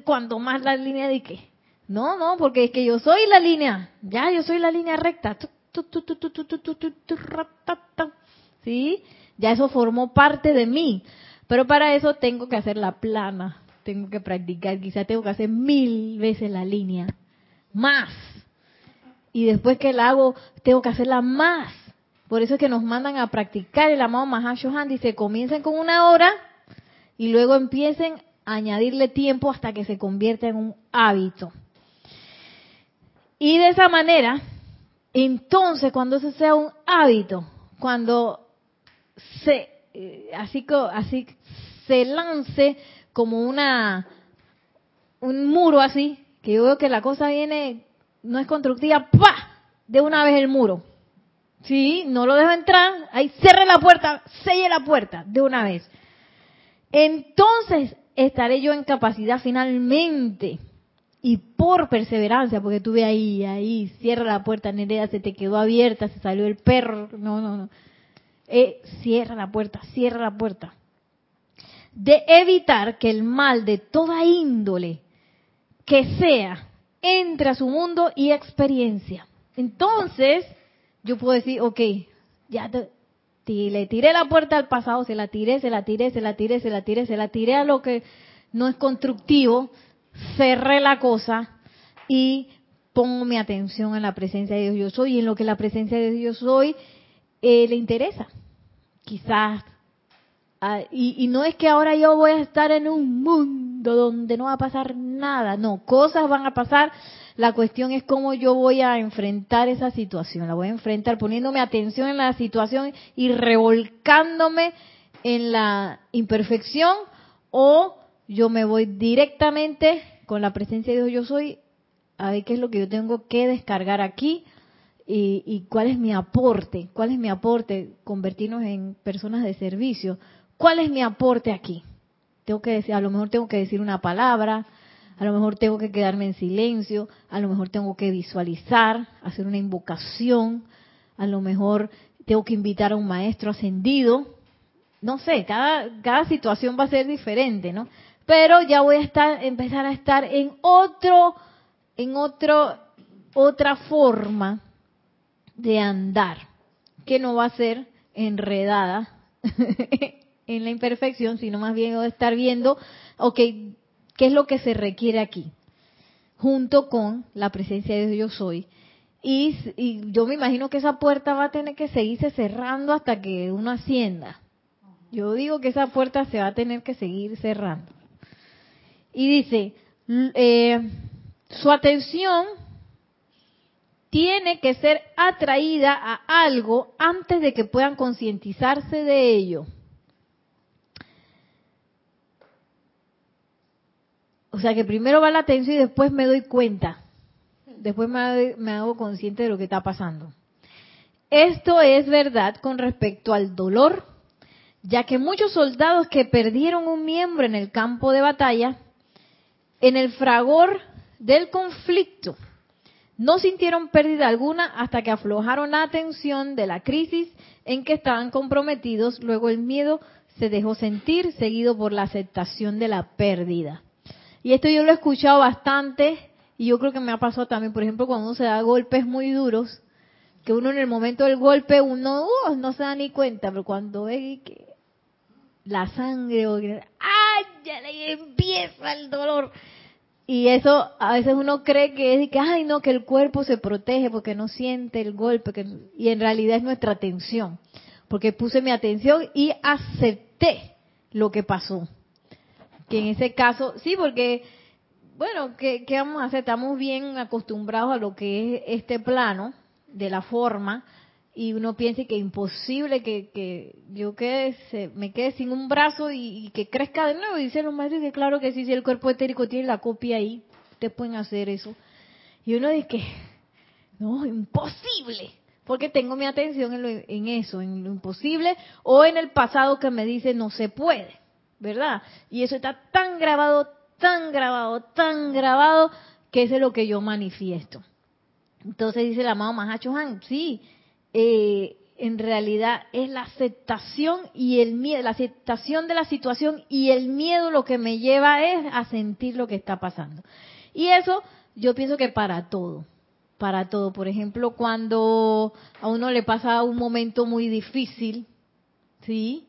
cuando más la línea de qué, no, no, porque es que yo soy la línea, ya yo soy la línea recta, ¿sí? Ya eso formó parte de mí. Pero para eso tengo que hacer la plana, tengo que practicar, quizá tengo que hacer mil veces la línea, más. Y después que la hago, tengo que hacerla más. Por eso es que nos mandan a practicar el amado Mahashohan, dice, comiencen con una hora y luego empiecen a añadirle tiempo hasta que se convierta en un hábito. Y de esa manera, entonces, cuando eso sea un hábito, cuando se eh, así así se lance como una un muro así, que yo veo que la cosa viene no es constructiva, ¡pa! de una vez el muro. Sí, no lo dejo entrar, ahí cierre la puerta, selle la puerta de una vez. Entonces estaré yo en capacidad finalmente y por perseverancia, porque tuve ahí, ahí, cierra la puerta, Nerea, se te quedó abierta, se salió el perro, no, no, no. Eh, cierra la puerta, cierra la puerta. De evitar que el mal de toda índole que sea entre a su mundo y experiencia. Entonces, yo puedo decir, ok, ya te, le tiré la puerta al pasado, se la tiré, se la tiré, se la tiré, se la tiré, se la tiré a lo que no es constructivo, cerré la cosa y pongo mi atención en la presencia de Dios yo soy y en lo que la presencia de Dios yo soy eh, le interesa. Quizás. Ah, y, y no es que ahora yo voy a estar en un mundo donde no va a pasar nada, no, cosas van a pasar. La cuestión es cómo yo voy a enfrentar esa situación. La voy a enfrentar poniéndome atención en la situación y revolcándome en la imperfección o yo me voy directamente con la presencia de Dios. Yo soy a ver qué es lo que yo tengo que descargar aquí y, cuál es mi aporte, cuál es mi aporte, convertirnos en personas de servicio, cuál es mi aporte aquí. Tengo que decir, a lo mejor tengo que decir una palabra, a lo mejor tengo que quedarme en silencio, a lo mejor tengo que visualizar, hacer una invocación, a lo mejor tengo que invitar a un maestro ascendido, no sé, cada, cada situación va a ser diferente, ¿no? pero ya voy a estar, empezar a estar en otro, en otro, otra forma de andar, que no va a ser enredada en la imperfección, sino más bien estar viendo, ok, ¿qué es lo que se requiere aquí? Junto con la presencia de Dios yo soy. Y, yo me imagino que esa puerta va a tener que seguirse cerrando hasta que uno ascienda. Yo digo que esa puerta se va a tener que seguir cerrando. Y dice, eh, su atención tiene que ser atraída a algo antes de que puedan concientizarse de ello. O sea que primero va la atención y después me doy cuenta. Después me, me hago consciente de lo que está pasando. Esto es verdad con respecto al dolor, ya que muchos soldados que perdieron un miembro en el campo de batalla en el fragor del conflicto. No sintieron pérdida alguna hasta que aflojaron la atención de la crisis en que estaban comprometidos. Luego el miedo se dejó sentir, seguido por la aceptación de la pérdida. Y esto yo lo he escuchado bastante y yo creo que me ha pasado también, por ejemplo, cuando uno se da golpes muy duros, que uno en el momento del golpe uno uh, no se da ni cuenta, pero cuando ve que la sangre o ¡ay! Ya le empieza el dolor. Y eso a veces uno cree que es que, ay, no, que el cuerpo se protege porque no siente el golpe. Y en realidad es nuestra atención. Porque puse mi atención y acepté lo que pasó. Que en ese caso, sí, porque, bueno, ¿qué, ¿qué vamos a hacer? Estamos bien acostumbrados a lo que es este plano de la forma y uno piensa que es imposible que, que yo quede, me quede sin un brazo y, que crezca de nuevo. Y dicen los maestros que claro que sí, si el cuerpo etérico tiene la copia ahí, ustedes pueden hacer eso. Y uno dice que, no, imposible, porque tengo mi atención en, en eso, en lo imposible, o en el pasado que me dice no se puede, ¿verdad? Y eso está tan grabado, tan grabado, tan grabado, que es lo que yo manifiesto. Entonces dice la amado Mahacho Han, sí, eh, en realidad es la aceptación y el miedo, la aceptación de la situación y el miedo lo que me lleva es a sentir lo que está pasando. Y eso yo pienso que para todo, para todo. Por ejemplo, cuando a uno le pasa un momento muy difícil, ¿sí?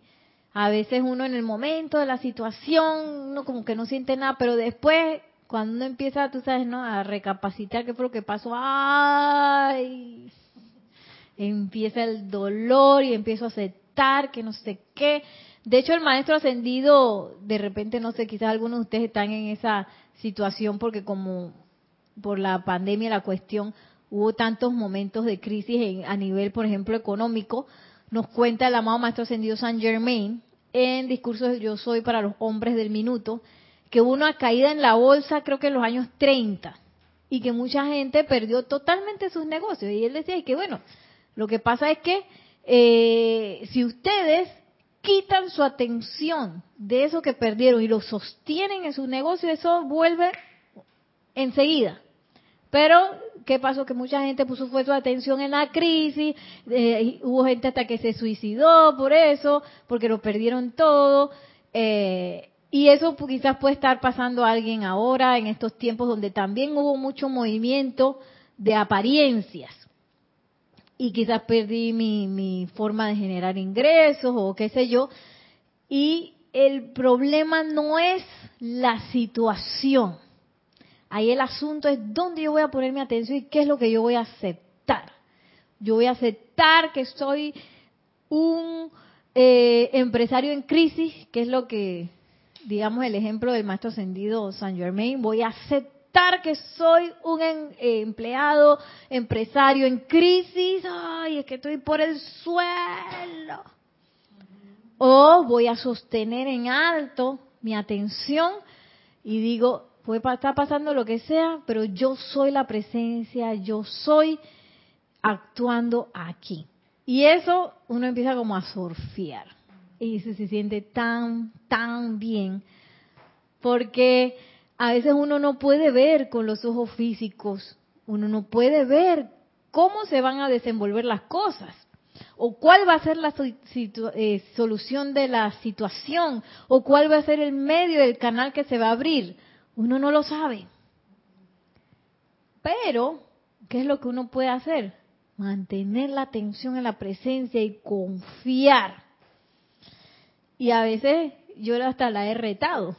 A veces uno en el momento de la situación, uno como que no siente nada, pero después, cuando uno empieza, tú sabes, ¿no? A recapacitar qué fue lo que pasó, ¡ay! empieza el dolor y empiezo a aceptar que no sé qué. De hecho, el maestro ascendido, de repente, no sé, quizás algunos de ustedes están en esa situación porque como por la pandemia, la cuestión, hubo tantos momentos de crisis a nivel, por ejemplo, económico, nos cuenta el amado maestro ascendido San Germain en discursos Yo Soy para los Hombres del Minuto, que hubo una caída en la bolsa, creo que en los años 30, y que mucha gente perdió totalmente sus negocios. Y él decía que, bueno, lo que pasa es que eh, si ustedes quitan su atención de eso que perdieron y lo sostienen en su negocio, eso vuelve enseguida. Pero, ¿qué pasó? Que mucha gente puso fue su atención en la crisis, eh, hubo gente hasta que se suicidó por eso, porque lo perdieron todo. Eh, y eso quizás puede estar pasando a alguien ahora, en estos tiempos donde también hubo mucho movimiento de apariencias y quizás perdí mi, forma de generar ingresos o qué sé yo. Y el problema no es la situación. Ahí el asunto es dónde yo voy a poner mi atención y qué es lo que yo voy a aceptar. Yo voy a aceptar que soy un eh, empresario en crisis, que es lo que, digamos, el ejemplo del maestro ascendido San Germain. Voy a aceptar que soy un eh, empleado, empresario en crisis, ay, es que estoy por el suelo. O voy a sostener en alto mi atención y digo, puede estar pasando lo que sea, pero yo soy la presencia, yo soy actuando aquí. Y eso uno empieza como a surfear. Y se, se siente tan, tan bien. Porque a veces uno no puede ver con los ojos físicos, uno no puede ver cómo se van a desenvolver las cosas o cuál va a ser la eh, solución de la situación o cuál va a ser el medio del canal que se va a abrir. Uno no lo sabe. Pero, ¿qué es lo que uno puede hacer? Mantener la atención en la presencia y confiar. Y a veces yo hasta la he retado.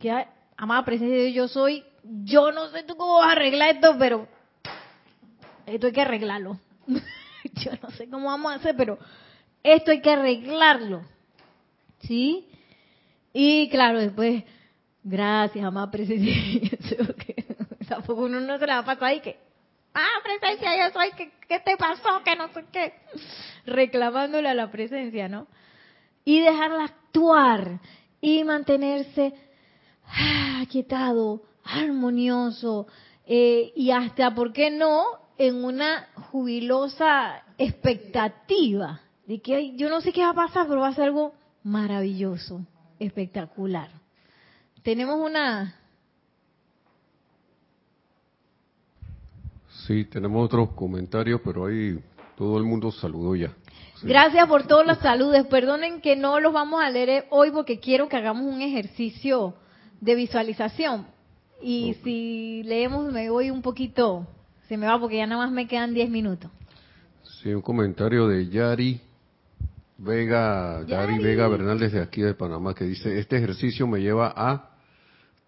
Que amada presencia de yo soy, yo no sé tú cómo vas a arreglar esto, pero esto hay que arreglarlo. yo no sé cómo vamos a hacer, pero esto hay que arreglarlo. ¿Sí? Y claro, después, gracias, amada presencia. Tampoco uno no se la va a pasar ahí que, ah, presencia, yo soy, ¿qué, ¿qué te pasó? Que no sé qué. Reclamándole a la presencia, ¿no? Y dejarla actuar y mantenerse ah, quietado, armonioso, eh, y hasta, ¿por qué no?, en una jubilosa expectativa de que yo no sé qué va a pasar, pero va a ser algo maravilloso, espectacular. Tenemos una... Sí, tenemos otros comentarios, pero ahí todo el mundo saludó ya. Gracias por todos los saludos. Perdonen que no los vamos a leer hoy porque quiero que hagamos un ejercicio de visualización. Y si leemos, me voy un poquito, se me va porque ya nada más me quedan 10 minutos. Sí, un comentario de Yari Vega, Yari. Vega Bernal desde aquí de Panamá, que dice, este ejercicio me lleva a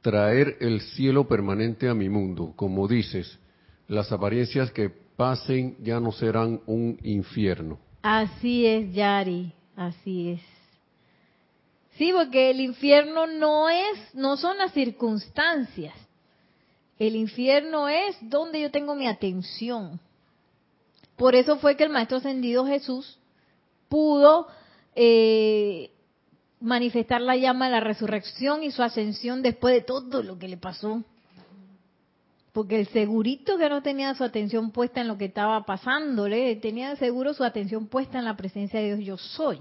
traer el cielo permanente a mi mundo. Como dices, las apariencias que pasen ya no serán un infierno. Así es, Yari, así es. Sí, porque el infierno no es, no son las circunstancias. El infierno es donde yo tengo mi atención. Por eso fue que el Maestro Ascendido Jesús pudo eh, manifestar la llama de la resurrección y su ascensión después de todo lo que le pasó. Porque el segurito que no tenía su atención puesta en lo que estaba pasándole, tenía seguro su atención puesta en la presencia de Dios yo soy.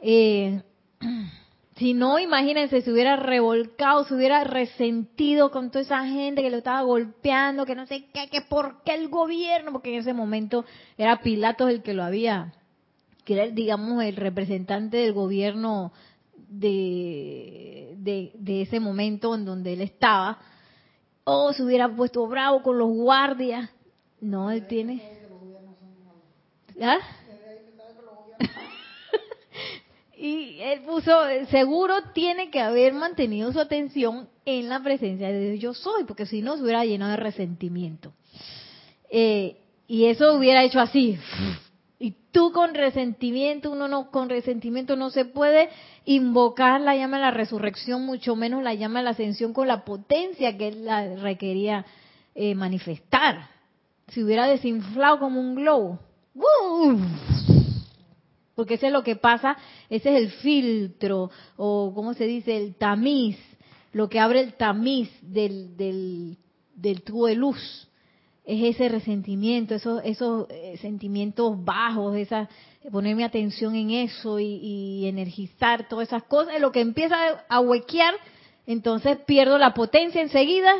Eh, si no, imagínense, se hubiera revolcado, se hubiera resentido con toda esa gente que lo estaba golpeando, que no sé qué, que por qué el gobierno, porque en ese momento era Pilatos el que lo había que era, digamos, el representante del gobierno de, de, ese momento en donde él estaba, o se hubiera puesto bravo con los guardias. No, él tiene... ¿Ah? y él puso, seguro tiene que haber mantenido su atención en la presencia de Dios yo soy, porque si no se hubiera llenado de resentimiento. Eh, y eso hubiera hecho así, y tú con resentimiento, uno no con resentimiento no se puede invocar la llama de la resurrección, mucho menos la llama de la ascensión con la potencia que él la requería eh, manifestar. Si hubiera desinflado como un globo, porque ese es lo que pasa, ese es el filtro, o como se dice, el tamiz, lo que abre el tamiz del, del, del tubo de luz es ese resentimiento, esos, esos eh, sentimientos bajos, esa, ponerme atención en eso y, energizar todas esas cosas, lo que empieza a huequear, entonces pierdo la potencia enseguida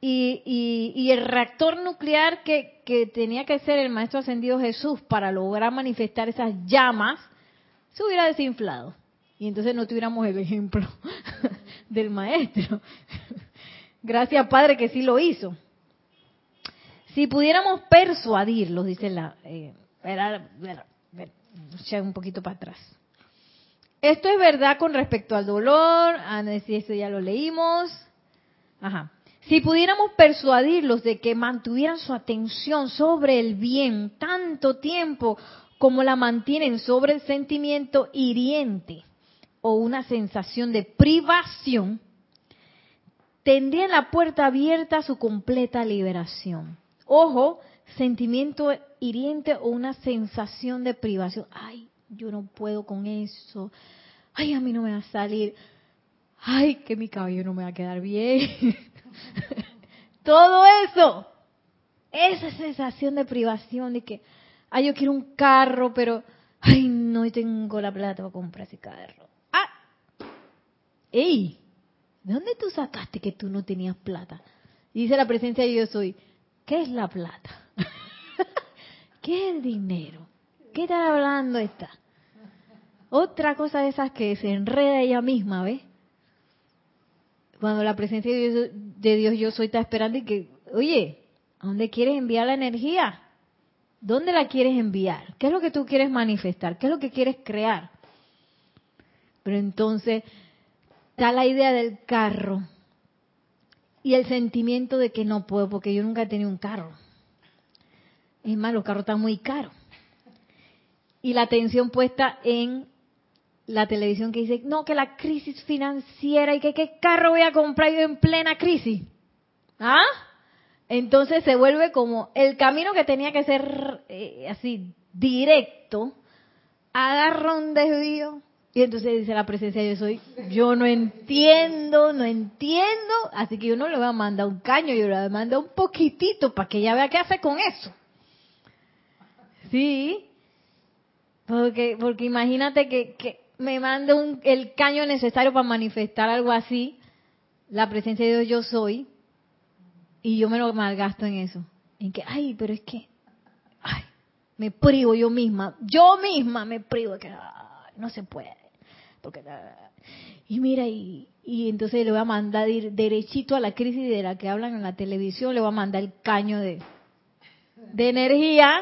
y, y, el reactor nuclear que, que, tenía que ser el Maestro Ascendido Jesús para lograr manifestar esas llamas, se hubiera desinflado. Y entonces no tuviéramos el ejemplo del Maestro. Gracias Padre que sí lo hizo. Si pudiéramos persuadirlos, dice la... Eh, un poquito para atrás. Esto es verdad con respecto al dolor, ah, si eso ya lo leímos. Ajá. Si pudiéramos persuadirlos de que mantuvieran su atención sobre el bien tanto tiempo como la mantienen sobre el sentimiento hiriente o una sensación de privación, tendrían la puerta abierta a su completa liberación. Ojo, sentimiento hiriente o una sensación de privación. Ay, yo no puedo con eso. Ay, a mí no me va a salir. Ay, que mi cabello no me va a quedar bien. Todo eso. Esa sensación de privación de que, ay, yo quiero un carro, pero, ay, no tengo la plata para comprar ese carro. Ah, ey, ¿de dónde tú sacaste que tú no tenías plata? Dice la presencia de yo soy, ¿Qué es la plata? ¿Qué es el dinero? ¿Qué está hablando esta? Otra cosa de esas que se enreda ella misma, ¿ves? Cuando la presencia de Dios, yo soy está esperando y que, oye, ¿a dónde quieres enviar la energía? ¿Dónde la quieres enviar? ¿Qué es lo que tú quieres manifestar? ¿Qué es lo que quieres crear? Pero entonces está la idea del carro y el sentimiento de que no puedo porque yo nunca he tenido un carro. Es más, los carros están muy caros. Y la atención puesta en la televisión que dice, no, que la crisis financiera y que qué carro voy a comprar yo en plena crisis. ¿Ah? Entonces se vuelve como el camino que tenía que ser eh, así directo, agarra un desvío y entonces dice la presencia de yo soy, yo no entiendo, no entiendo, así que yo no le voy a mandar un caño, yo le voy a mandar un poquitito para que ella vea qué hace con eso. Sí, porque, porque imagínate que, que me mande un, el caño necesario para manifestar algo así, la presencia de Dios yo soy, y yo me lo malgasto en eso. En que, ay, pero es que, ay, me privo yo misma, yo misma me privo, que no se puede y mira, y, y entonces le voy a mandar ir derechito a la crisis de la que hablan en la televisión, le voy a mandar el caño de, de energía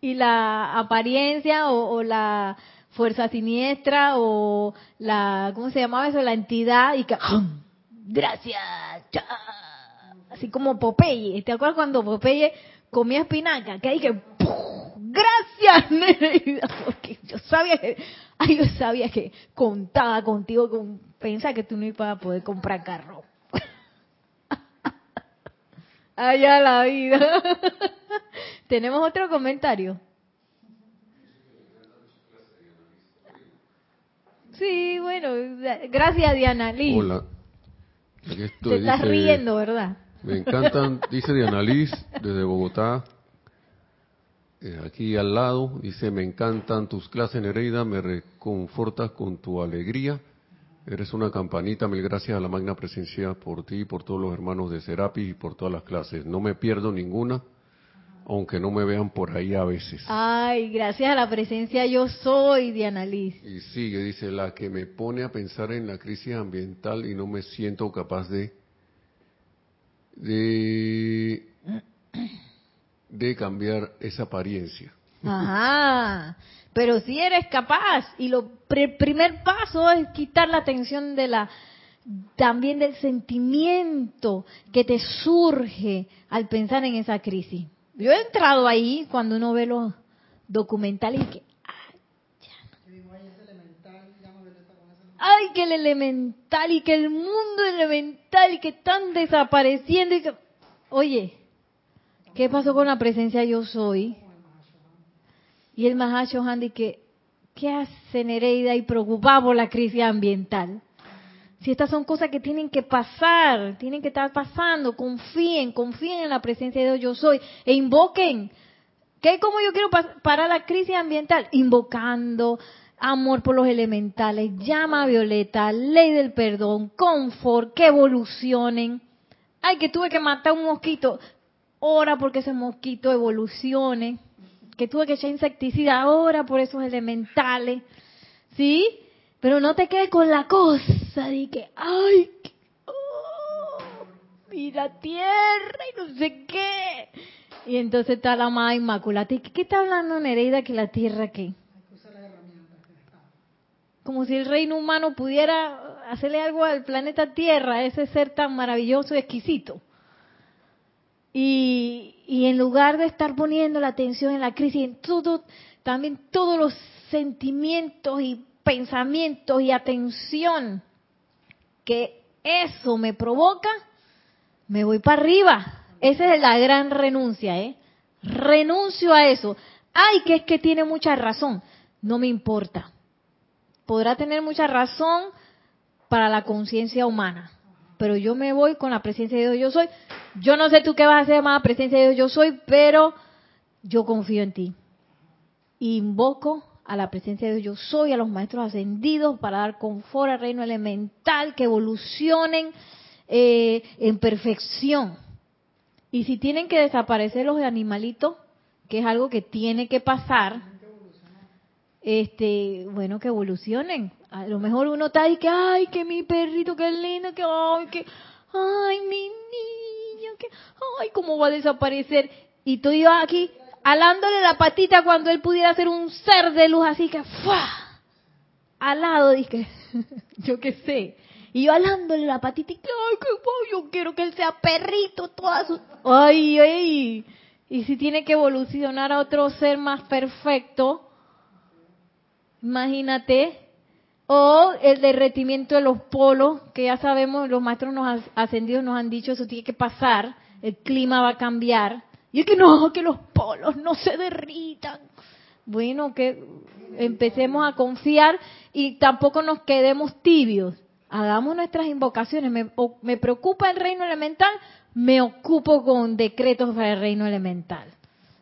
y la apariencia o, la fuerza siniestra o la, ¿cómo se llamaba eso? La entidad y que, gracias, así como Popeye. ¿Te acuerdas cuando Popeye comía espinaca? Que hay que, gracias, porque yo sabía que Ay, yo sabía que contaba contigo con pensar que tú no ibas a poder comprar carro. Allá la vida. ¿Tenemos otro comentario? Sí, bueno, gracias Diana Liz. Hola. Te estás riendo, ¿verdad? Me encantan, dice Diana Liz, desde Bogotá, eh, aquí al lado, dice, me encantan tus clases, Nereida, me reconfortas con tu alegría. Eres una campanita, mil gracias a la magna presencia por ti, por todos los hermanos de Serapis y por todas las clases. No me pierdo ninguna, aunque no me vean por ahí a veces. Ay, gracias a la presencia yo soy, Diana Liz. Y sigue, dice, la que me pone a pensar en la crisis ambiental y no me siento capaz de de, de cambiar esa apariencia. Ajá, pero si eres capaz y lo primer paso es quitar la atención de la también del sentimiento que te surge al pensar en esa crisis. Yo he entrado ahí cuando uno ve los documentales y que ay, que el elemental y que el mundo elemental y que están desapareciendo y que... Oye, ¿qué pasó con la presencia yo soy? Y el Mahacho Handy que, ¿qué hace Nereida y preocupado por la crisis ambiental? Si estas son cosas que tienen que pasar, tienen que estar pasando, confíen, confíen en la presencia de Dios yo soy e invoquen. ¿Qué como yo quiero parar la crisis ambiental? Invocando, amor por los elementales, llama a violeta, ley del perdón, confort, que evolucionen. Ay, que tuve que matar un mosquito. Ora porque ese mosquito evolucione. Que tuve que echar insecticida. Ora por esos elementales. ¿Sí? Pero no te quedes con la cosa de que, ay, oh, y la tierra y no sé qué. Y entonces está la más inmaculada. ¿Qué, qué está hablando Nereida que la tierra qué? como si el reino humano pudiera hacerle algo al planeta Tierra, ese ser tan maravilloso y exquisito. Y, y en lugar de estar poniendo la atención en la crisis, en todo, también todos los sentimientos y pensamientos y atención que eso me provoca, me voy para arriba. Esa es la gran renuncia, ¿eh? Renuncio a eso. Ay, que es que tiene mucha razón. No me importa podrá tener mucha razón para la conciencia humana, pero yo me voy con la presencia de Dios yo soy. Yo no sé tú qué vas a hacer más presencia de Dios yo soy, pero yo confío en ti. Invoco a la presencia de Dios yo soy, a los maestros ascendidos para dar confort al reino elemental, que evolucionen eh, en perfección. Y si tienen que desaparecer los animalitos, que es algo que tiene que pasar, este, bueno, que evolucionen. A lo mejor uno está ahí que, ay, que mi perrito, qué lindo, que, ay, que, ay, mi niño, que, ay, cómo va a desaparecer. Y tú ibas aquí alándole la patita cuando él pudiera ser un ser de luz así que, ¡fua! Al dije, yo qué sé. Y yo alándole la patita y que, ay, que, yo quiero que él sea perrito, toda su... Ay, ay. Y si tiene que evolucionar a otro ser más perfecto, Imagínate. O el derretimiento de los polos, que ya sabemos, los maestros nos ascendidos nos han dicho, eso tiene que pasar, el clima va a cambiar. Y es que no, que los polos no se derritan. Bueno, que empecemos a confiar y tampoco nos quedemos tibios. Hagamos nuestras invocaciones. Me, me preocupa el reino elemental, me ocupo con decretos para el reino elemental,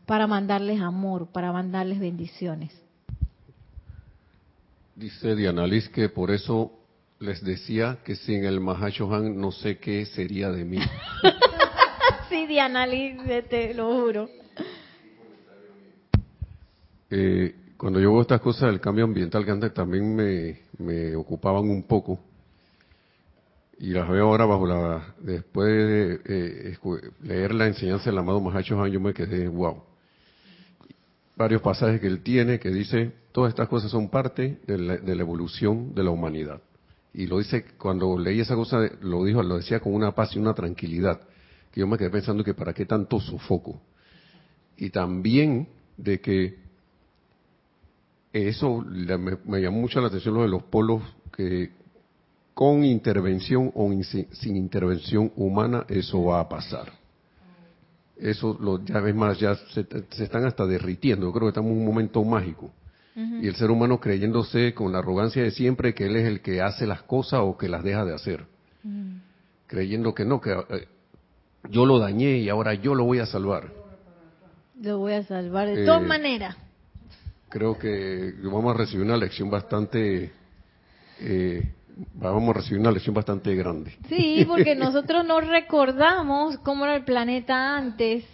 para mandarles amor, para mandarles bendiciones. Dice Diana Liz que por eso les decía que sin el Mahashohan no sé qué sería de mí. sí, Diana Liz, te lo juro. Eh, cuando yo veo estas cosas del cambio ambiental que antes también me, ocupaban un poco, y las veo ahora bajo la, después de eh, leer la enseñanza del amado Mahashohan, yo me quedé, wow. Varios pasajes que él tiene que dice, Todas estas cosas son parte de la, evolución de la humanidad. Y lo dice, cuando leí esa cosa, lo dijo, lo decía con una paz y una tranquilidad, que yo me quedé pensando que para qué tanto sofoco. Y también de que eso me, llamó mucho la atención lo de los polos, que con intervención o sin intervención humana eso va a pasar. eso lo, ya ves más, ya se, se están hasta derritiendo. Yo creo que estamos en un momento mágico. Y el ser humano creyéndose con la arrogancia de siempre que él es el que hace las cosas o que las deja de hacer. Creyendo que no, que eh, yo lo dañé y ahora yo lo voy a salvar. Lo voy a salvar de Eh, todas maneras. Creo que vamos a recibir una lección bastante, eh, vamos a recibir una lección bastante grande. Sí, porque nosotros no recordamos cómo era el planeta antes,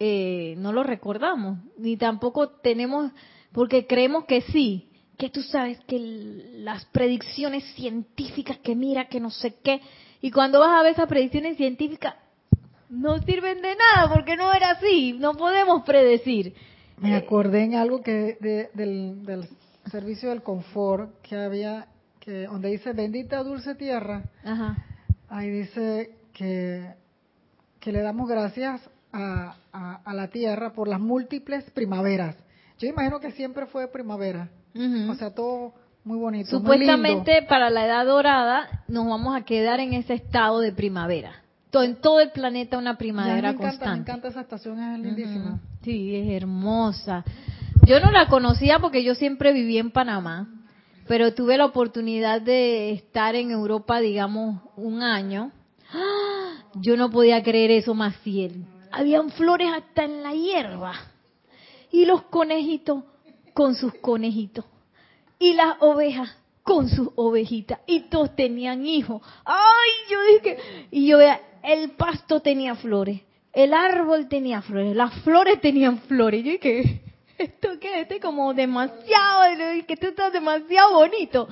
eh, no lo recordamos, ni tampoco tenemos, porque creemos que sí, que tú sabes que las predicciones científicas, que mira, que no sé qué, y cuando vas a ver esas predicciones científicas, no sirven de nada, porque no era así, no podemos predecir. Me Eh, acordé en algo que de- del, del servicio del confort que había, que donde dice bendita dulce tierra, Ajá. ahí dice que, que le damos gracias a, a- a la tierra por las múltiples primaveras. Yo imagino que siempre fue primavera, o sea, todo muy bonito. muy Supuestamente para la edad dorada nos vamos a quedar en ese estado de primavera. To- En todo el planeta una lindo. Ya, primavera me encanta, me constante. encanta esa estación, es lindísima. Sí, es hermosa. Yo no la conocía porque yo siempre viví en Panamá, pero tuve la oportunidad de estar en Europa, digamos, un año. ¡Ah! Yo no podía creer eso más fiel. Habían flores hasta en la hierba. Y los conejitos con sus conejitos. Y las ovejas con sus ovejitas. Y todos tenían hijos. ¡Ay! Yo dije, y yo veía, el pasto tenía flores. El árbol tenía flores. Las flores tenían flores. Yo dije, ¿esto qué? Esto es como demasiado, que esto está demasiado bonito.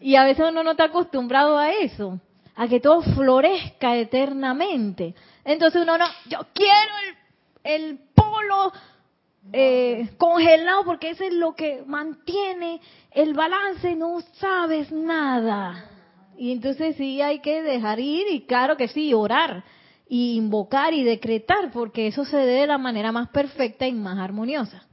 Y a veces uno no está acostumbrado a eso, a que todo florezca eternamente. Entonces uno no, yo quiero el, el polo eh, congelado porque eso es lo que mantiene el balance, no sabes nada. Y entonces sí hay que dejar ir y claro que sí, orar y invocar y decretar porque eso se dé de la manera más perfecta y más armoniosa.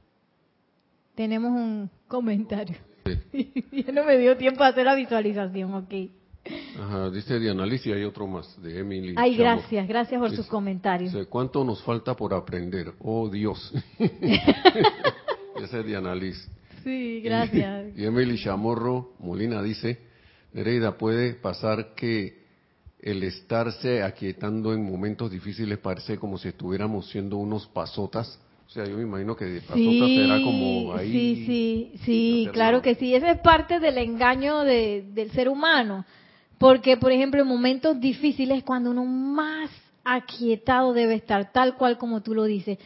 Tenemos un comentario. ya no me dio tiempo a hacer la visualización, ok. Ajá, dice Diana Alicia, hay otro más, de Emily. Ay, Chamorro. gracias, gracias por sus Dice- comentarios. Dice, ¿cuánto nos falta por aprender? Oh, Dios. Esa es Diana Liz. Sí, gracias. Y Emily Chamorro Molina dice, Nereida, puede pasar que el estarse aquietando en momentos difíciles parece como si estuviéramos siendo unos pasotas. O sea, yo me imagino que de pasotas Sí, será como ahí. sí, sí, sí, claro que sí. Esa es parte del engaño de- del ser humano. Porque, por ejemplo, en momentos difíciles, cuando uno más aquietado debe estar, tal cual como tú lo dices.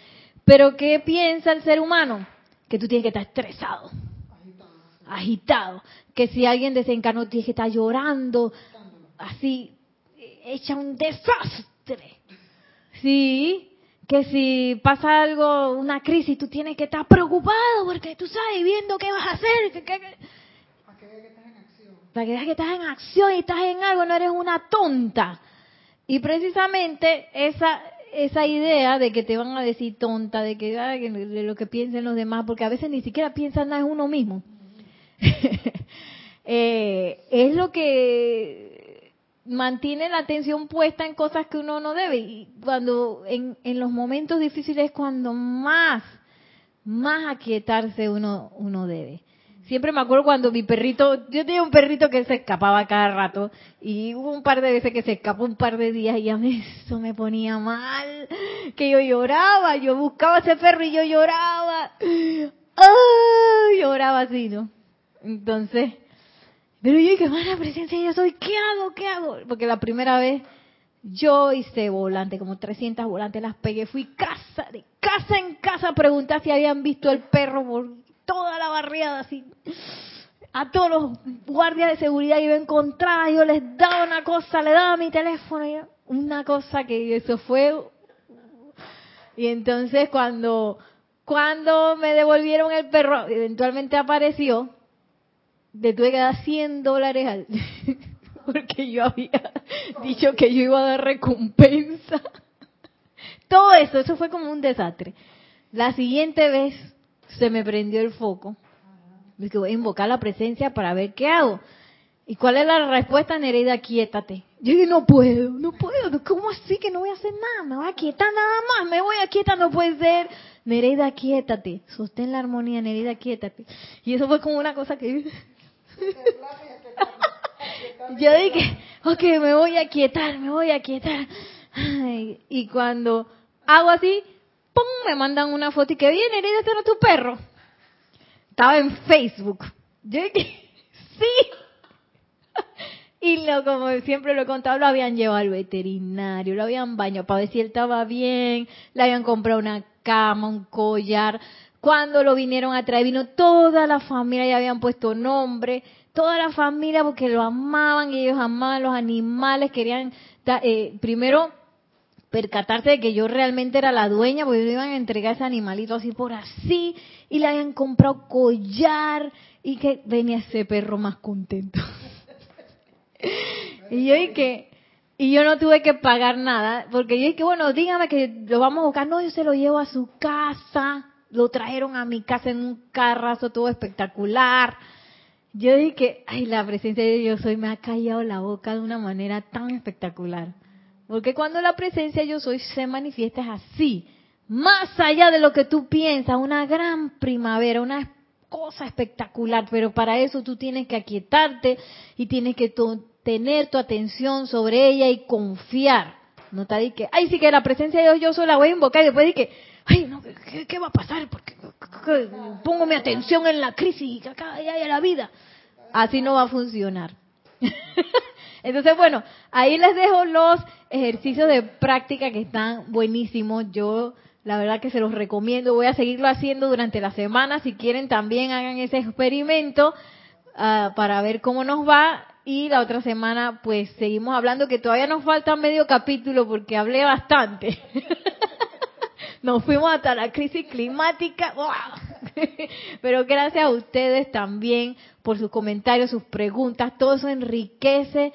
Pero, ¿qué piensa el ser humano? Que tú tienes que estar estresado, agitado. Que si alguien desencarnó, tienes que estar llorando, así, hecha un desastre. Sí, que si pasa algo, una crisis, tú tienes que estar preocupado porque tú sabes viendo qué vas a hacer. que- Para que veas que estás en acción y estás en algo, no eres una tonta. Y precisamente esa esa idea de que te van a decir tonta, de que que de lo que piensen los demás, porque a veces ni siquiera piensan nada en uno mismo. Eh, es lo que mantiene la atención puesta en cosas que uno no debe. Y cuando en, en los momentos difíciles es cuando más, más aquietarse uno, uno debe. Siempre me acuerdo cuando mi perrito, yo tenía un perrito que se escapaba cada rato y hubo un par de veces que se escapó un par de días y a mí eso me ponía mal, que yo lloraba, yo buscaba ese perro y yo lloraba, ¡ay! lloraba así, ¿no? Entonces, pero yo dije, la presencia yo soy, ¿qué hago? ¿Qué hago? Porque la primera vez yo hice volante, como 300 volantes, las pegué, fui casa, de casa en casa a preguntar si habían visto el perro toda la barriada, así. A todos los guardias de seguridad yo encontraba, yo les daba una cosa, le daba mi teléfono, y una cosa que eso fue. Y entonces cuando, cuando me devolvieron el perro, eventualmente apareció, le tuve que dar 100 dólares al porque yo había dicho que yo iba a dar recompensa. Todo eso, eso fue como un desastre. La siguiente vez se me prendió el foco. Dije, voy a invocar la presencia para ver qué hago. ¿Y cuál es la respuesta, Nereida? Quiétate. Yo dije, no puedo, no puedo. ¿Cómo así que no voy a hacer nada? Me voy a quietar nada más, me voy a quietar, no puede ser. Nereida, quiétate. Sostén la armonía, Nereida, quiétate. Y eso fue como una cosa que... Yo dije, ok, me voy a quietar, me voy a quietar. y cuando hago así, ¡pum! Me mandan una foto y que viene, Nereida, este no tu perro. Estaba en Facebook. Yo dije, sí. Y lo, como siempre lo he contado, lo habían llevado al veterinario, lo habían bañado para ver si él estaba bien, le habían comprado una cama, un collar. Cuando lo vinieron a traer, vino toda la familia y habían puesto nombre, toda la familia porque lo amaban ellos amaban los animales, querían eh, primero percatarse de que yo realmente era la dueña, porque me iban a entregar ese animalito así por así, y le habían comprado collar, y que venía ese perro más contento. y yo dije, y yo no tuve que pagar nada, porque yo dije, bueno, dígame que lo vamos a buscar. No, yo se lo llevo a su casa, lo trajeron a mi casa en un carrazo todo espectacular. Yo dije, ay, la presencia de Dios hoy me ha callado la boca de una manera tan espectacular. Porque cuando la presencia yo soy se manifiesta es así, más allá de lo que tú piensas, una gran primavera, una cosa espectacular, pero para eso tú tienes que aquietarte y tienes que tener tu atención sobre ella y confiar. No te que, ay, sí que la presencia de Dios yo soy la voy a invocar y después que, ay, no, ¿qué, va a pasar? Porque pongo mi atención en la crisis y acá hay la vida. Así no va a funcionar. Entonces, bueno, ahí les dejo los ejercicios de práctica que están buenísimos. Yo la verdad que se los recomiendo. Voy a seguirlo haciendo durante la semana. Si quieren, también hagan ese experimento uh, para ver cómo nos va. Y la otra semana, pues seguimos hablando que todavía nos falta medio capítulo porque hablé bastante. nos fuimos hasta la crisis climática. Pero gracias a ustedes también por sus comentarios, sus preguntas. Todo eso enriquece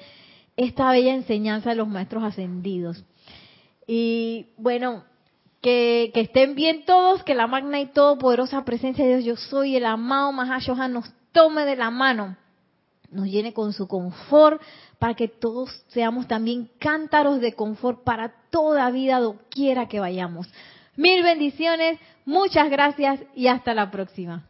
esta bella enseñanza de los maestros ascendidos. Y bueno, que, estén bien todos, que la magna y todopoderosa presencia de Dios, yo soy el amado Mahashohan, nos tome de la mano, nos llene con su confort, para que todos seamos también cántaros de confort para toda vida, doquiera que vayamos. Mil bendiciones, muchas gracias y hasta la próxima.